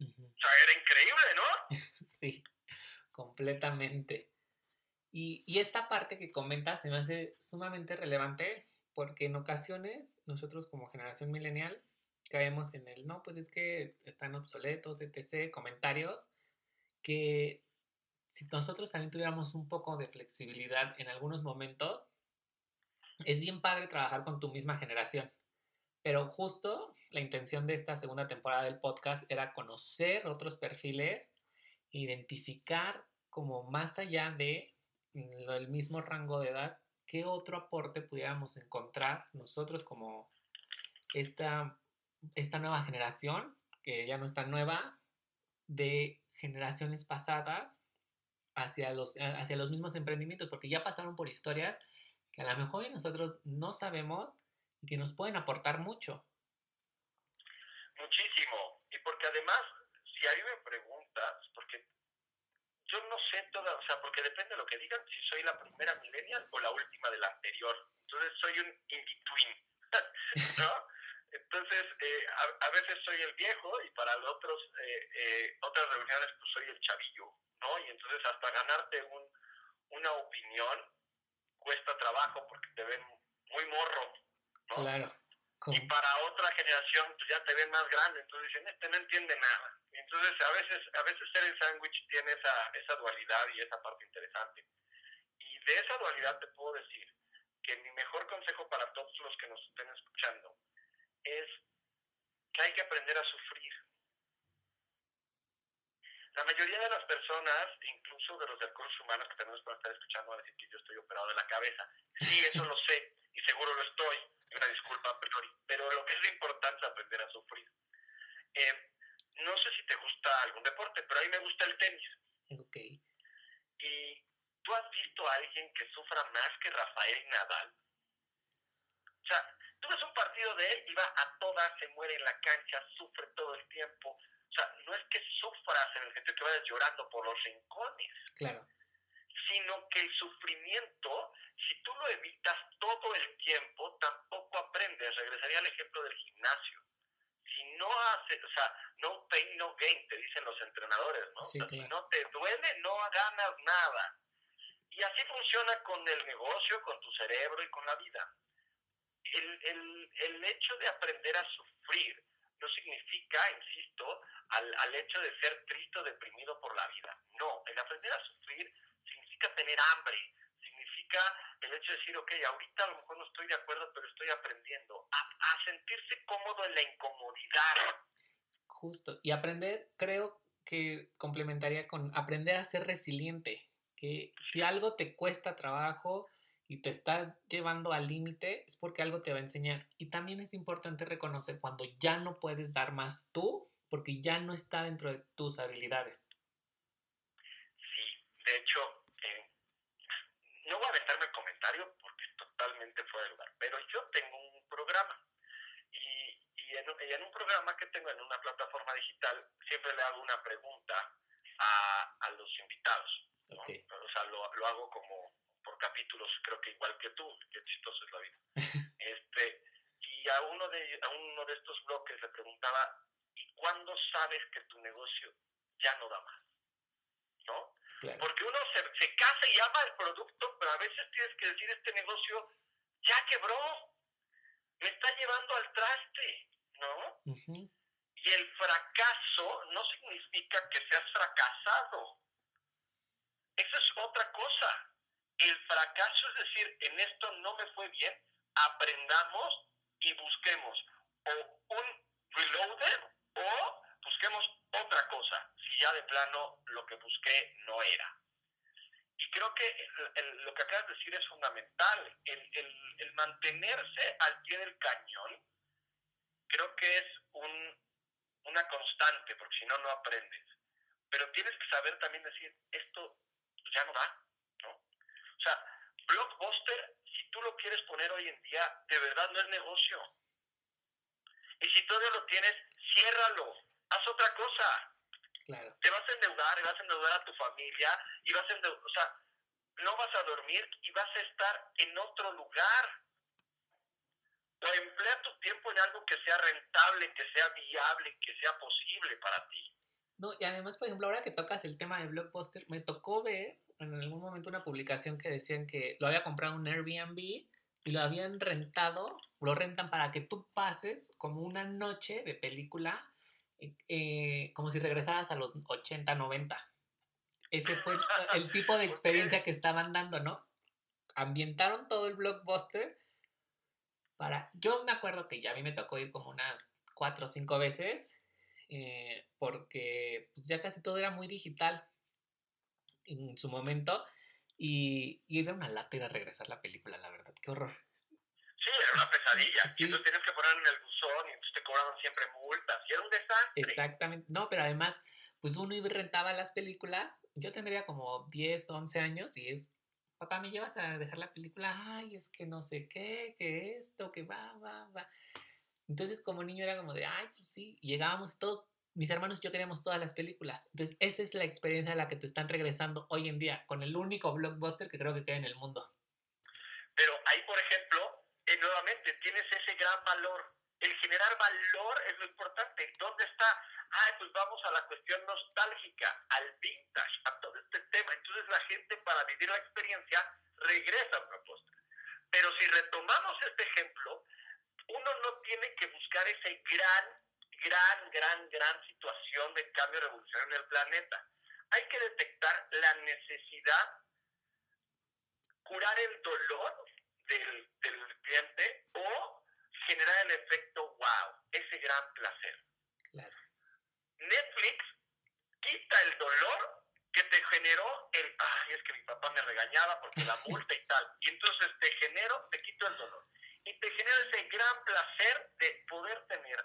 O sea, era increíble, ¿no? sí, completamente. Y, y esta parte que comentas se me hace sumamente relevante porque en ocasiones nosotros como generación millennial caemos en el, no, pues es que están obsoletos, etc., comentarios, que si nosotros también tuviéramos un poco de flexibilidad en algunos momentos, es bien padre trabajar con tu misma generación. Pero justo la intención de esta segunda temporada del podcast era conocer otros perfiles, identificar como más allá de mm, el mismo rango de edad, qué otro aporte pudiéramos encontrar nosotros como esta esta nueva generación, que ya no es tan nueva, de generaciones pasadas hacia los, hacia los mismos emprendimientos, porque ya pasaron por historias que a lo mejor nosotros no sabemos y que nos pueden aportar mucho. Muchísimo. Y porque además, si a mí me preguntas, porque yo no sé toda, o sea, porque depende de lo que digan, si soy la primera millennial o la última de la anterior. Entonces soy un in-between, ¿no? Entonces, eh, a, veces soy el viejo y para otros, eh, eh, otras reuniones pues soy el chavillo, ¿no? Y entonces hasta ganarte un, una opinión cuesta trabajo porque te ven muy morro, ¿no? Claro. Y para otra generación pues ya te ven más grande, entonces dicen, este no entiende nada. Y entonces a veces, a veces ser el sándwich tiene esa, esa dualidad y esa parte interesante. Y de esa dualidad te puedo decir que mi mejor consejo para todos los que nos estén escuchando es que hay que aprender a sufrir. La mayoría de las personas, incluso de los recursos humanos que tenemos para estar escuchando, van a decir que yo estoy operado de la cabeza. Sí, eso lo sé, y seguro lo estoy, una disculpa a priori, pero lo que es importante es aprender a sufrir. Eh, no sé si te gusta algún deporte, pero a mí me gusta el tenis. Ok. ¿Y tú has visto a alguien que sufra más que Rafael Nadal? O sea, Tú ves un partido de él y va a todas, se muere en la cancha, sufre todo el tiempo. O sea, no es que sufras en el sentido que vayas llorando por los rincones. Claro. Sino que el sufrimiento, si tú lo evitas todo el tiempo, tampoco aprendes. Regresaría al ejemplo del gimnasio. Si no haces, o sea, no pain, no gain, te dicen los entrenadores, ¿no? Si no te duele, no ganas nada. Y así funciona con el negocio, con tu cerebro y con la vida el, el, el hecho de aprender a sufrir no significa, insisto, al, al hecho de ser triste o deprimido por la vida. No, el aprender a sufrir significa tener hambre, significa el hecho de decir, ok, ahorita a lo mejor no estoy de acuerdo, pero estoy aprendiendo a, a sentirse cómodo en la incomodidad. Justo, y aprender, creo que complementaría con aprender a ser resiliente, que si algo te cuesta trabajo, y te está llevando al límite, es porque algo te va a enseñar. Y también es importante reconocer cuando ya no puedes dar más tú, porque ya no está dentro de tus habilidades. Sí, de hecho, eh, no voy a aventarme el comentario porque es totalmente fuera de lugar, pero yo tengo un programa. Y, y, en, un programa que tengo en una plataforma digital, siempre le hago una pregunta a, a los invitados. O sea, lo, lo hago como por capítulos, creo que igual que tú, qué chistoso es la vida. este, y a uno de a uno de estos bloques le preguntaba, ¿y cuándo sabes que tu negocio ya no da más? ¿No? Porque uno se, se casa y ama el producto, pero a veces tienes que decir, este negocio ya quebró, me está llevando al traste, ¿no? Y el fracaso no significa que seas fracasado. Eso es otra cosa. El fracaso es decir, en esto no me fue bien, aprendamos y busquemos o un reloader o busquemos otra cosa, si ya de plano lo que busqué no era. Y creo que lo que acabas de decir es fundamental. El, el, mantenerse al pie del cañón creo que es un, una constante, porque si no, no aprendes. Pero tienes que saber también decir, esto ya no. O sea, Blockbuster, si tú lo quieres poner hoy en día, de verdad no es negocio. Y si todavía lo tienes, ciérralo, haz otra cosa. Claro. Te vas a endeudar, y vas a endeudar a tu familia, y vas a endeudar, o sea, no vas a dormir y vas a estar en otro lugar. O emplea tu tiempo en algo que sea rentable, que sea viable, que sea posible para ti. No, y además, por ejemplo, ahora que tocas el tema de Blockbuster, me tocó ver en algún momento una publicación que decían que lo había comprado un Airbnb y lo habían rentado, lo rentan para que tú pases como una noche de película, eh, eh, como si regresaras a los 80, 90. Ese fue el tipo de experiencia que estaban dando, ¿no? Ambientaron todo el blockbuster para... Yo me acuerdo que ya a mí me tocó ir como unas cuatro o cinco veces eh, porque pues, ya casi todo era muy digital en su momento y, era una lata regresar la película, la verdad, qué horror. Sí, era una pesadilla. Y tú tienes que poner en el buzón y entonces te cobraban siempre multas y era un desastre. Exactamente. No, pero además, pues uno iba y rentaba las películas. Yo tendría como 10, 11 años y es, papá, ¿me llevas a dejar la película? Ay, es que no sé qué, que esto, que va, va, va. Entonces, como niño era como de, ay, pues sí, llegábamos todo, mis hermanos y yo queríamos todas las películas. Entonces, esa es la experiencia a la que te están regresando hoy en día, con el único blockbuster que creo que queda en el mundo. Pero ahí, por ejemplo, eh, nuevamente, tienes ese gran valor. El generar valor es lo importante. ¿Dónde está? Ay, pues vamos a la cuestión nostálgica, al vintage, a todo este tema. Entonces la gente para vivir la experiencia regresa al blockbuster. Pero si retomamos este ejemplo, uno no tiene que buscar ese gran, gran, gran, gran situación de cambio revolucionario en el planeta. Hay que detectar la necesidad, curar el dolor del, del cliente o generar el efecto wow, ese gran placer. Netflix quita el dolor que te generó el, ay, es que mi papá me regañaba porque la multa y tal. Y entonces te genero, te quito el dolor y te genera ese gran placer de poder tener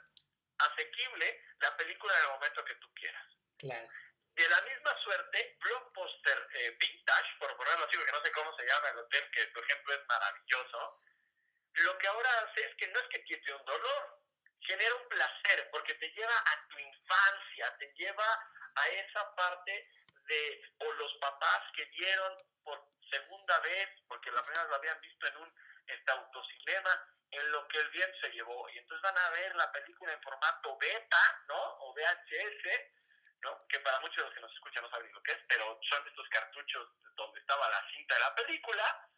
asequible la película en el momento que tú quieras. Claro. De la misma suerte, Blockbuster eh, Vintage, por ponerlo así, porque no sé cómo se llama el hotel, que por ejemplo es maravilloso, lo que ahora hace es que no es que quite un dolor, genera un placer, porque te lleva a tu infancia, te lleva a esa parte de, o los papás que vieron por segunda vez, porque la primera vez lo habían visto en un este autocinema en lo que el bien se llevó. Y entonces van a ver la película en formato beta, ¿no? O VHS, ¿no? Que para muchos de los que nos escuchan no saben lo que es, pero son estos cartuchos donde estaba la cinta de la película,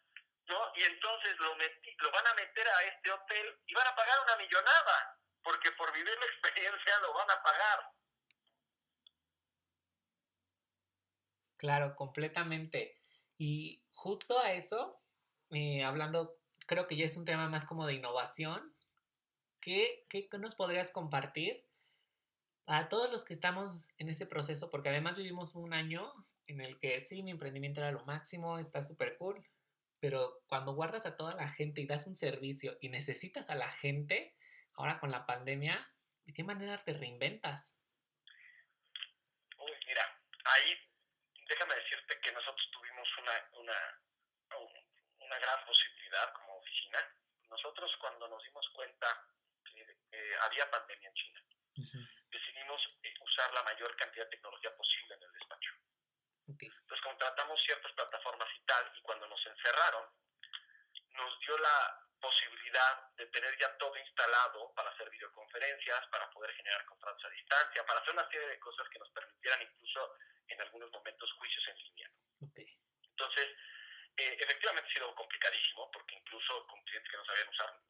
¿no? Y entonces lo, metí, lo van a meter a este hotel y van a pagar una millonada, porque por vivir la experiencia lo van a pagar. Claro, completamente. Y justo a eso, eh, hablando creo que ya es un tema más como de innovación. ¿Qué, qué nos podrías compartir para todos los que estamos en ese proceso? Porque además vivimos un año en el que sí, mi emprendimiento era lo máximo, está súper cool, pero cuando guardas a toda la gente y das un servicio y necesitas a la gente, ahora con la pandemia, ¿de qué manera te reinventas? Uy, mira, ahí déjame decirte que nosotros tuvimos una, una, una gran posibilidad como nosotros cuando nos dimos cuenta que eh, había pandemia en China, decidimos eh, usar la mayor cantidad de tecnología posible en el despacho. Entonces contratamos ciertas plataformas y tal, y cuando nos encerraron, nos dio la posibilidad de tener ya todo instalado para hacer videoconferencias, para poder generar contratos a distancia, para hacer una serie de cosas que nos permitieran incluso en algunos momentos juicios en línea. Entonces, eh, efectivamente ha sido complicadísimo, porque incluso con clientes que no sabían usar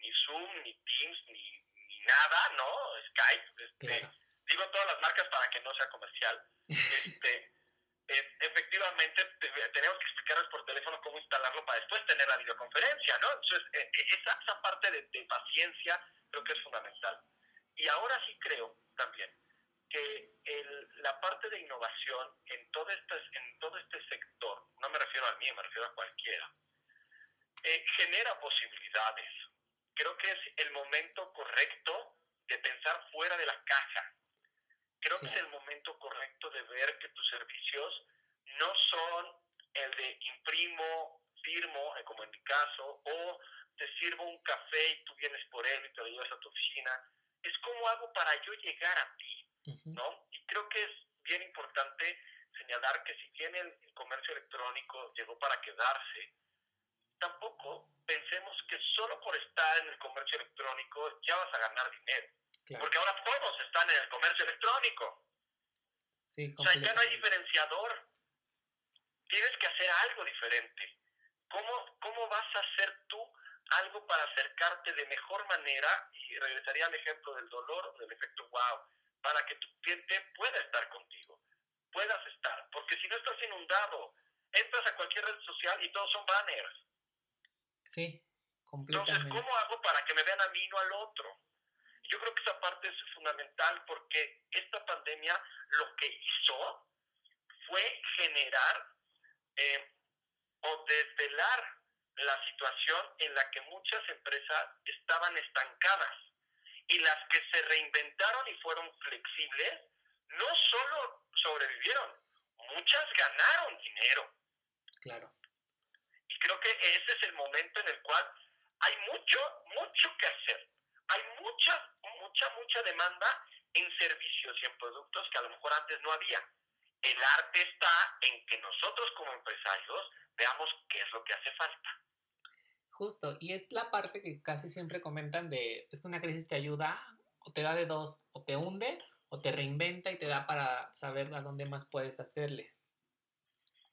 ni Zoom, ni Teams, ni, ni nada, ¿no? Skype. Este, Digo todas las marcas para que no sea comercial. Este, eh, efectivamente, tenemos que explicarles por teléfono cómo instalarlo para después tener la videoconferencia, ¿no? Entonces, eh, esa, esa parte de, de paciencia creo que es fundamental. Y ahora sí creo también que la parte de innovación en todo, este, en todo este sector, no me refiero a mí, me refiero a cualquiera, eh, genera posibilidades. Creo que es el momento correcto de pensar fuera de la caja. Creo que es el momento correcto de ver que tus servicios no son el de imprimo, firmo, eh, como en mi caso, o te sirvo un café y tú vienes por él y te lo llevas a tu oficina. Es como hago para yo llegar a ti, ¿no? Y creo que es bien importante señalar que si bien el, comercio electrónico llegó para quedarse, tampoco pensemos que solo por estar en el comercio electrónico ya vas a ganar dinero. Porque ahora todos están en el comercio electrónico. Sí, o sea, ya no hay diferenciador. Tienes que hacer algo diferente. ¿Cómo, ¿Cómo vas a hacer tú algo para acercarte de mejor manera? Y regresaría al ejemplo del dolor, del efecto wow, para que tu cliente pueda estar contigo, puedas estar. Porque si no estás inundado, entras a cualquier red social y todos son banners. Sí, completamente. Entonces, ¿cómo hago para que me vean a mí y no al otro? Yo creo que esa parte es fundamental porque esta pandemia lo que hizo fue generar eh, o desvelar la situación en la que muchas empresas estaban estancadas y las que se reinventaron y fueron flexibles no solo sobrevivieron, muchas ganaron dinero. Claro. Y creo que ese es el momento en el cual hay mucho, mucho que hacer. Hay mucha, mucha, mucha demanda en servicios y en productos que a lo mejor antes no había. El arte está en que nosotros como empresarios veamos qué es lo que hace falta. Justo, y es la parte que casi siempre comentan de, es que una crisis te ayuda o te da de dos, o te hunde o te reinventa y te da para saber a dónde más puedes hacerle,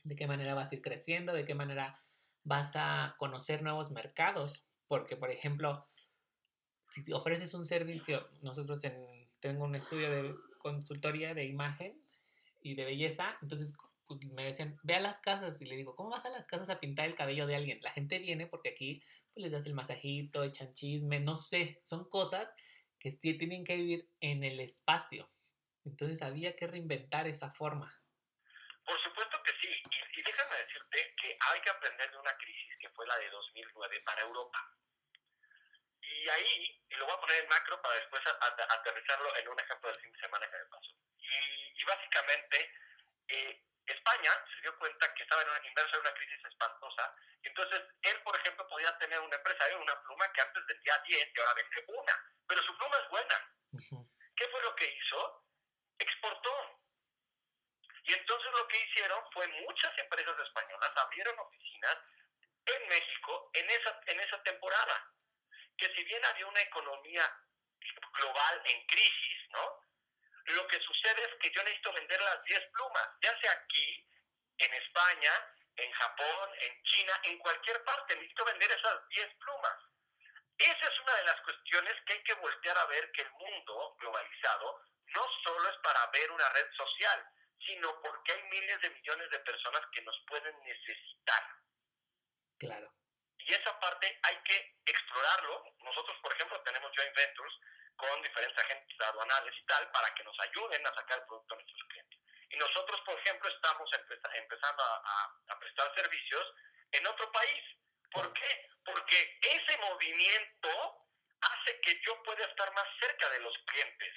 de qué manera vas a ir creciendo, de qué manera vas a conocer nuevos mercados, porque por ejemplo, si ofreces un servicio, nosotros en, tengo un estudio de consultoría de imagen y de belleza, entonces pues, me decían, ve a las casas y le digo, ¿cómo vas a las casas a pintar el cabello de alguien? La gente viene porque aquí pues, les das el masajito, echan chisme, no sé, son cosas que tienen que vivir en el espacio. Entonces había que reinventar esa forma. Por supuesto que sí, y, déjame decirte que hay que aprender de una crisis que fue la de 2009 para Europa. Y ahí, y lo voy a poner en macro para después aterrizarlo en un ejemplo del fin de semana que me pasó. Y, básicamente, eh, España se dio cuenta que estaba en una, inmersa en una crisis espantosa. Y entonces, él, por ejemplo, podía tener un empresario, una pluma que antes vendía 10 y ahora vende una. Pero su pluma es buena. ¿Qué fue lo que hizo? Exportó. Y entonces lo que hicieron fue muchas empresas españolas abrieron oficinas en México en esa, en esa temporada. Que si bien había una economía global en crisis, ¿no? Lo que sucede es que yo necesito vender las 10 plumas, ya sea aquí, en España, en Japón, en China, en cualquier parte, necesito vender esas 10 plumas. Esa es una de las cuestiones que hay que voltear a ver que el mundo globalizado no solo es para ver una red social, sino porque hay miles de millones de personas que nos pueden necesitar. Claro. Y esa parte hay que explorarlo. Nosotros, por ejemplo, tenemos Joint Ventures con diferentes agentes aduanales y tal para que nos ayuden a sacar el producto a nuestros clientes. Y nosotros, por ejemplo, estamos empezando a, prestar servicios en otro país. ¿Por qué? Porque ese movimiento hace que yo pueda estar más cerca de los clientes.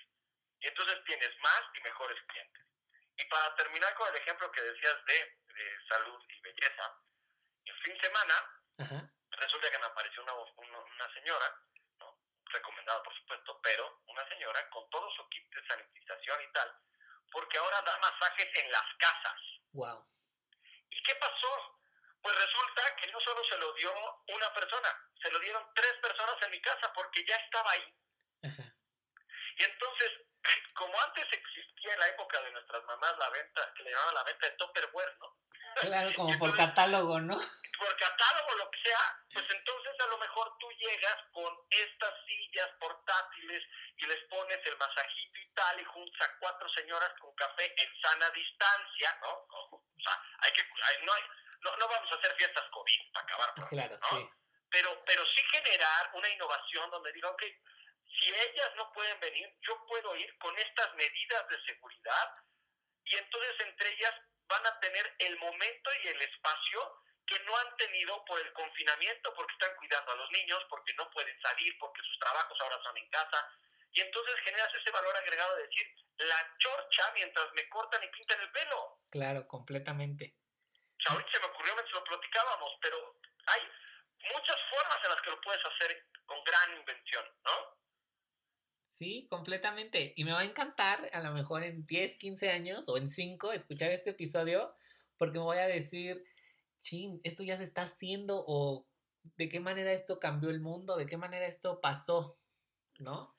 Y entonces tienes más y mejores clientes. Y para terminar con el ejemplo que decías de, salud y belleza, el fin de semana resulta que me apareció una, una señora recomendado por supuesto, pero una señora con todo su kit de sanitización y tal, porque ahora da masajes en las casas. Wow. ¿Y qué pasó? Pues resulta que no solo se lo dio una persona, se lo dieron tres personas en mi casa porque ya estaba ahí. Y entonces, como antes existía en la época de nuestras mamás la venta, que le llamaban la venta de Topperware, ¿no? Claro, como por catálogo, ¿no? Por catálogo, lo que sea, pues entonces a lo mejor tú llegas con estas sillas portátiles y les pones el masajito y tal y juntas a cuatro señoras con café en sana distancia, ¿no? O sea, hay que, no, no, no, vamos a hacer fiestas COVID para acabar. claro, sí. Pero, pero sí generar una innovación donde diga, ok, si ellas no pueden venir, yo puedo ir con estas medidas de seguridad y entonces entre ellas van a tener el momento y el espacio que no han tenido por el confinamiento, porque están cuidando a los niños, porque no pueden salir, porque sus trabajos ahora son en casa. Y entonces generas ese valor agregado de decir, la chorcha mientras me cortan y pintan el pelo. Claro, completamente. O sea, ahorita se me ocurrió mientras lo platicábamos, pero hay muchas formas en las que lo puedes hacer con gran invención, ¿no? Sí, completamente. Y me va a encantar a lo mejor en 10, 15 años o en 5 escuchar este episodio porque me voy a decir, chin, esto ya se está haciendo o de qué manera esto cambió el mundo, de qué manera esto pasó, ¿no?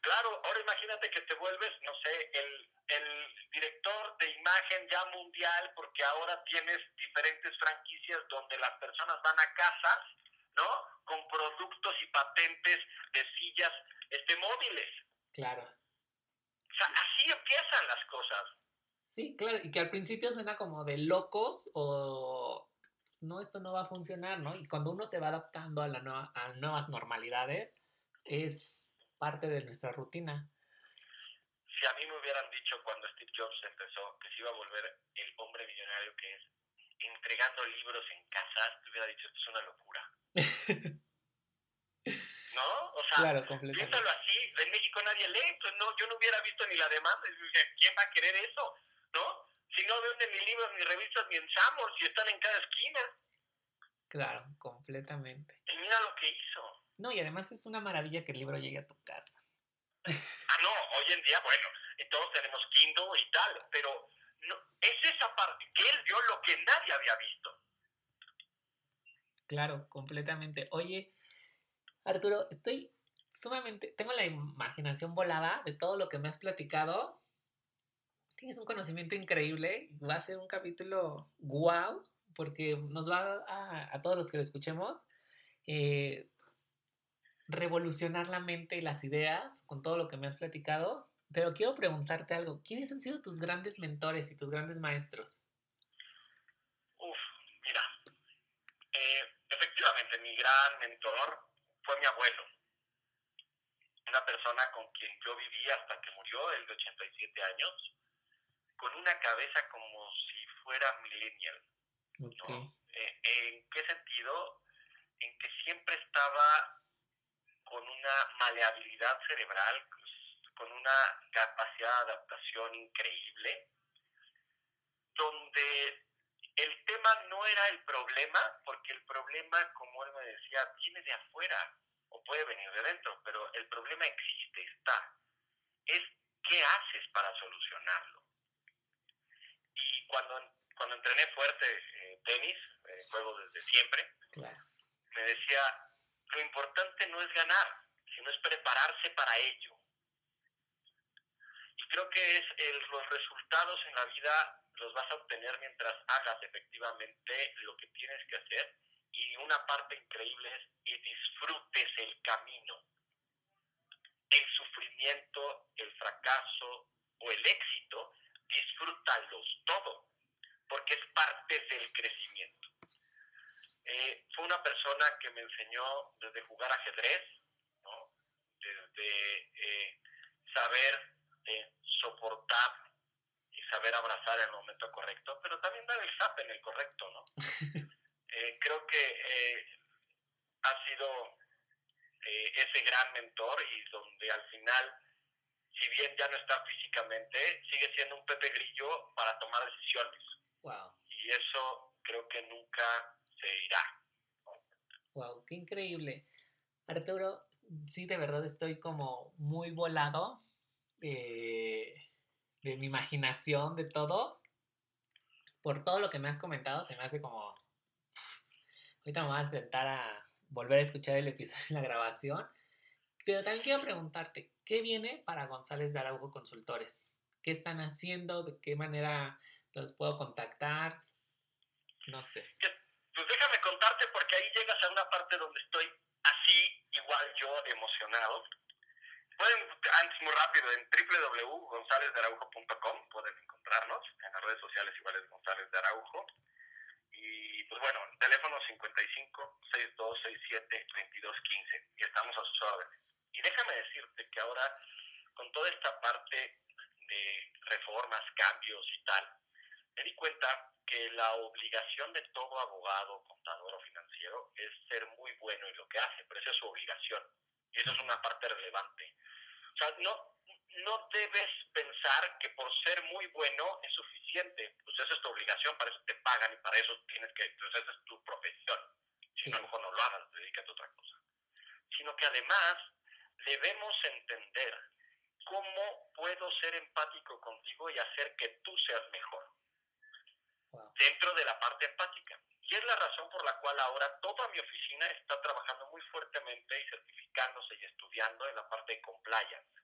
Claro, ahora imagínate que te vuelves, no sé, el, el director de imagen ya mundial porque ahora tienes diferentes franquicias donde las personas van a casas, ¿no? Con productos y patentes de sillas este, móviles. Claro. O sea, así empiezan las cosas. Sí, claro, y que al principio suena como de locos o no, esto no va a funcionar, ¿no? Y cuando uno se va adaptando a, la nueva, a nuevas normalidades, es parte de nuestra rutina. Si a mí me hubieran dicho cuando Steve Jobs empezó que se iba a volver el hombre millonario que es, entregando libros en casa, te hubiera dicho, esto es una locura. ¿No? O sea, claro, piénsalo así, en México nadie lee, pues no, yo no hubiera visto ni la demanda, ¿quién va a querer eso? ¿No? Si no venden ni libros, ni revistas, ni en Samos, si están en cada esquina. Claro, completamente. Y mira lo que hizo. No, y además es una maravilla que el libro llegue a tu casa. Ah, no, hoy en día, bueno, todos tenemos Kindle y tal, pero no, es esa parte que él vio lo que nadie había visto. Claro, completamente. Oye, Arturo, estoy sumamente, tengo la imaginación volada de todo lo que me has platicado. Tienes un conocimiento increíble. Va a ser un capítulo guau, porque nos va a, a todos los que lo escuchemos eh, revolucionar la mente y las ideas con todo lo que me has platicado. Pero quiero preguntarte algo. ¿Quiénes han sido tus grandes mentores y tus grandes maestros? Uf, mira. Eh, efectivamente, mi gran mentor fue mi abuelo. Una persona con quien yo viví hasta que murió, el de 87 años, con una cabeza como si fuera millennial. Okay. Eh, ¿En qué sentido? En que siempre estaba con una maleabilidad cerebral, con una capacidad de adaptación increíble, donde el tema no era el problema, porque el problema, como él me decía, viene de afuera o puede venir de dentro, pero el problema existe, está. Es qué haces para solucionarlo. Y cuando, cuando entrené fuerte eh, tenis, eh, juego desde siempre, claro. me decía, lo importante no es ganar, sino es prepararse para ello. Creo que es el, los resultados en la vida los vas a obtener mientras hagas efectivamente lo que tienes que hacer. Y una parte increíble es y disfrutes el camino. El sufrimiento, el fracaso o el éxito, disfrútalos todo, porque es parte del crecimiento. Eh, fue una persona que me enseñó desde jugar ajedrez, ¿no? desde eh, saber soportar y saber abrazar en el momento correcto, pero también dar el zap en el correcto, ¿no? Eh, creo que eh, ha sido eh, ese gran mentor y donde al final, si bien ya no está físicamente, sigue siendo un Pepe Grillo para tomar decisiones. Wow. Y eso creo que nunca se irá. Wow, qué increíble. Arturo, sí, de verdad estoy como muy volado de, de mi imaginación, de todo. Por todo lo que me has comentado, se me hace como... Ahorita me voy a sentar a volver a escuchar el episodio en la grabación. Pero también quiero preguntarte, ¿qué viene para González de Araujo Consultores? ¿Qué están haciendo? ¿De qué manera los puedo contactar? No sé. Pues déjame contarte porque ahí llegas a una parte donde estoy así, igual yo, emocionado. Pueden, antes muy rápido, en www.gonzalezdearaujo.com pueden encontrarnos, en las redes sociales iguales González de Araujo. Y pues bueno, teléfono 55 6267 2215 y estamos a sus órdenes. Y déjame decirte que ahora, con toda esta parte de reformas, cambios y tal, me di cuenta que la obligación de todo abogado, contador o financiero es ser muy bueno en lo que hace, pero esa es su obligación. Y eso es una parte relevante. Sea, no, no debes pensar que por ser muy bueno es suficiente. Pues esa es tu obligación, para eso te pagan y para eso tienes que, pues esa es tu profesión. Si no, a lo mejor no lo hagas, dedícate a otra cosa. Sino que además debemos entender cómo puedo ser empático contigo y hacer que tú seas mejor. Dentro de la parte empática. Y es la razón por la cual ahora toda mi oficina está trabajando muy fuertemente y certificándose y estudiando en la parte de compliance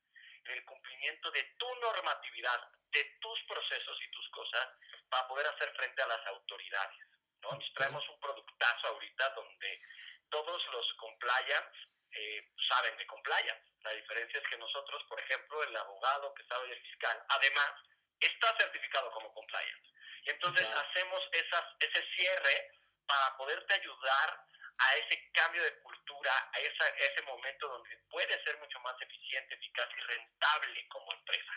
el cumplimiento de tu normatividad, de tus procesos y tus cosas para poder hacer frente a las autoridades. ¿no? Nos traemos un productazo ahorita donde todos los compliance eh, saben de compliance. La diferencia es que nosotros, por ejemplo, el abogado que sabe de fiscal, además, está certificado como compliance. Y entonces hacemos esas, ese cierre para poderte ayudar a ese cambio de cultura, a, esa, ese momento donde puede ser mucho más eficiente, eficaz y rentable como empresa.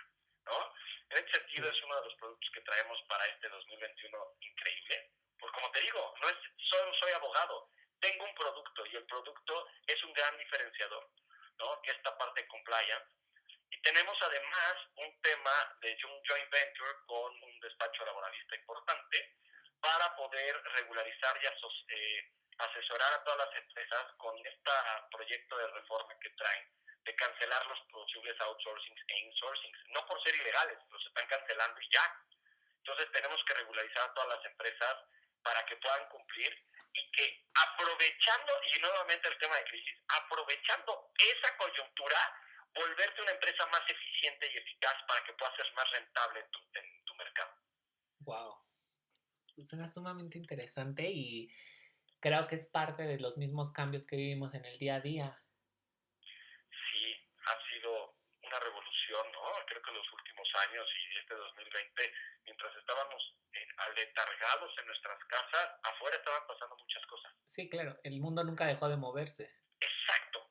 ¿no? En ese sentido es uno de los productos que traemos para este 2021 increíble. Pues como te digo, no es solo soy abogado, tengo un producto y el producto es un gran diferenciador, ¿no? que esta parte de compliance. Y tenemos además un tema de un joint venture con un despacho laboralista importante para poder regularizar y eh, asesorar a todas las empresas con este proyecto de reforma que traen, de cancelar los posibles outsourcings e insourcings, no por ser ilegales, los están cancelando y ya. Entonces tenemos que regularizar a todas las empresas para que puedan cumplir y que aprovechando, y nuevamente el tema de crisis, aprovechando esa coyuntura, volverte una empresa más eficiente y eficaz para que puedas ser más rentable en tu, en tu mercado. Wow. Suena sumamente interesante y creo que es parte de los mismos cambios que vivimos en el día a día. Sí, ha sido una revolución, ¿no? Creo que los últimos años y este 2020, mientras estábamos aletargados en nuestras casas, afuera estaban pasando muchas cosas. Sí, claro, el mundo nunca dejó de moverse. Exacto.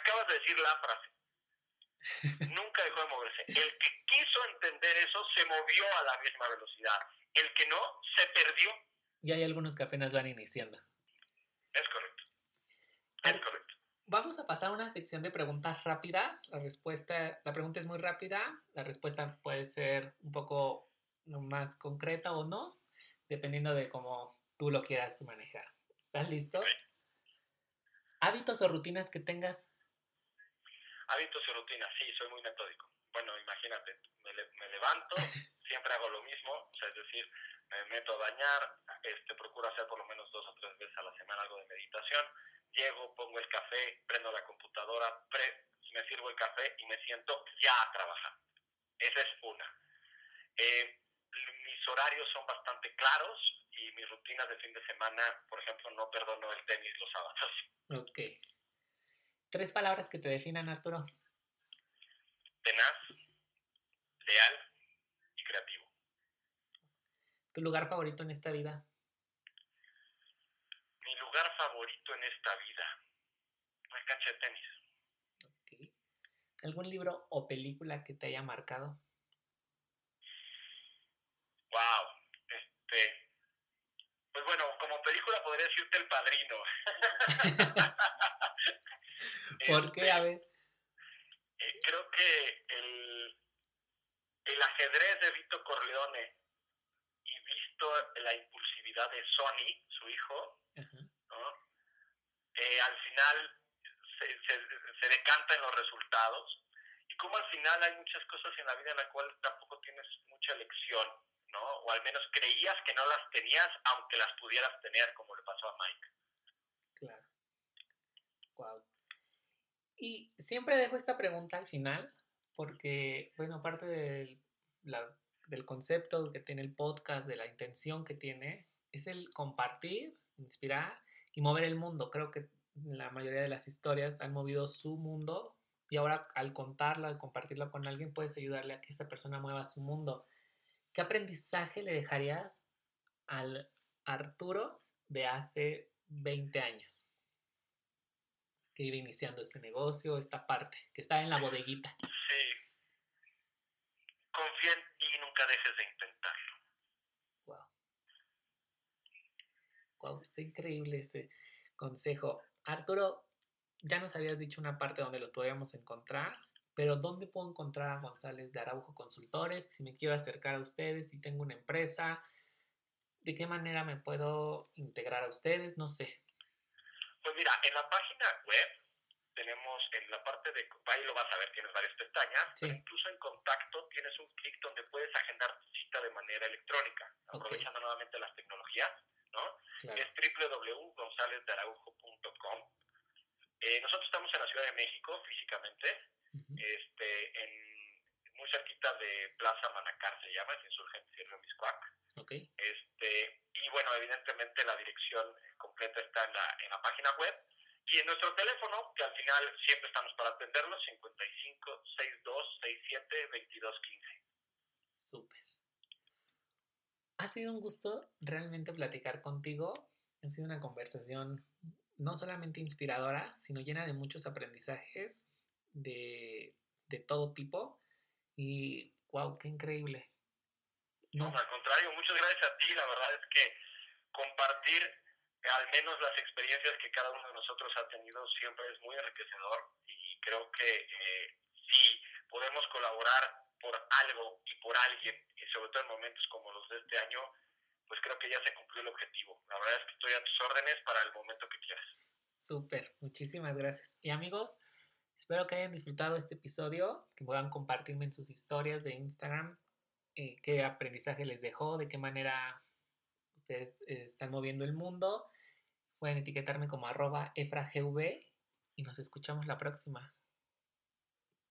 acabas de decir la frase. Nunca dejó de moverse. El que quiso entender eso se movió a la misma velocidad. El que no, se perdió y hay algunos que apenas van iniciando. Es correcto. Es correcto. Vamos a pasar a una sección de preguntas rápidas. La respuesta, la pregunta es muy rápida. La respuesta puede ser un poco más concreta o no, dependiendo de cómo tú lo quieras manejar. ¿Estás listo? ¿Hábitos o rutinas que tengas? Hábitos y rutinas, sí, soy muy metódico. Bueno, imagínate, me, me levanto, siempre hago lo mismo, o sea, es decir, me meto a bañar, este, procuro hacer por lo menos dos o tres veces a la semana algo de meditación, llego, pongo el café, prendo la computadora, pre, me sirvo el café y me siento ya a trabajar. Esa es una. Eh, mis horarios son bastante claros y mis rutinas de fin de semana, por ejemplo, no perdono el tenis los sábados. Ok. Tres palabras que te definan, Arturo. Tenaz, leal ¿Tu lugar favorito en esta vida? Mi lugar favorito en esta vida. La cancha de tenis. Okay. ¿Algún libro o película que te haya marcado? Wow. Este. Pues bueno, como película podría decirte El Padrino. ¿Por qué? A ver. Eh, creo que el, el ajedrez de Vito Corleone la impulsividad de Sony, su hijo, eh, al final se, se, decanta en los resultados y como al final hay muchas cosas en la vida en las cuales tampoco tienes mucha elección, ¿no? O al menos creías que no las tenías aunque las pudieras tener, como le pasó a Mike. Claro. Wow. Y siempre dejo esta pregunta al final porque, bueno, la del concepto que tiene el podcast, de la intención que tiene, es el compartir, inspirar y mover el mundo. Creo que la mayoría de las historias han movido su mundo y ahora al contarla, al compartirla con alguien, puedes ayudarle a que esa persona mueva su mundo. ¿Qué aprendizaje le dejarías al Arturo de hace 20 años? Que iba iniciando este negocio, esta parte, que está en la bodeguita. Sí. Confía en ti y nunca dejes de intentarlo. Wow. Wow, está increíble ese consejo. Arturo, ya nos habías dicho una parte donde lo podíamos encontrar, pero ¿dónde puedo encontrar a González de Araujo Consultores? Si me quiero acercar a ustedes, si tengo una empresa, ¿de qué manera me puedo integrar a ustedes? No sé. Pues mira, en la página web tenemos en la parte de, ahí lo vas a ver, tienes varias pestañas, Sí. incluso en contacto tienes un clic donde puedes agendar tu cita de manera electrónica, aprovechando nuevamente las tecnologías, ¿no? Claro. es www.gonzalezdearaujo.com. Eh, nosotros estamos en la Ciudad de México físicamente, este, en, muy cerquita de Plaza Manacar se llama, es Insurgente y Río Miscuac. Ok, Este, y bueno, evidentemente la dirección completa está en la, en la página web. Y en nuestro teléfono, que al final siempre estamos para atenderlos, 55 62 67 22 15. súper. Ha sido un gusto realmente platicar contigo. Ha sido una conversación no solamente inspiradora, sino llena de muchos aprendizajes de, de todo tipo. Y wow, qué increíble. No, No, al contrario, muchas gracias a ti. La verdad es que compartir eh, al menos las experiencias que cada uno de nosotros ha tenido siempre es muy enriquecedor y creo que eh, si podemos colaborar por algo y por alguien, y sobre todo en momentos como los de este año, pues creo que ya se cumplió el objetivo. La verdad es que estoy a tus órdenes para el momento que quieras. Súper, muchísimas gracias. Y amigos, espero que hayan disfrutado este episodio, que puedan compartirme en sus historias de Instagram eh, qué aprendizaje les dejó, de qué manera ustedes eh, están moviendo el mundo. Pueden etiquetarme como arroba efragv y nos escuchamos la próxima.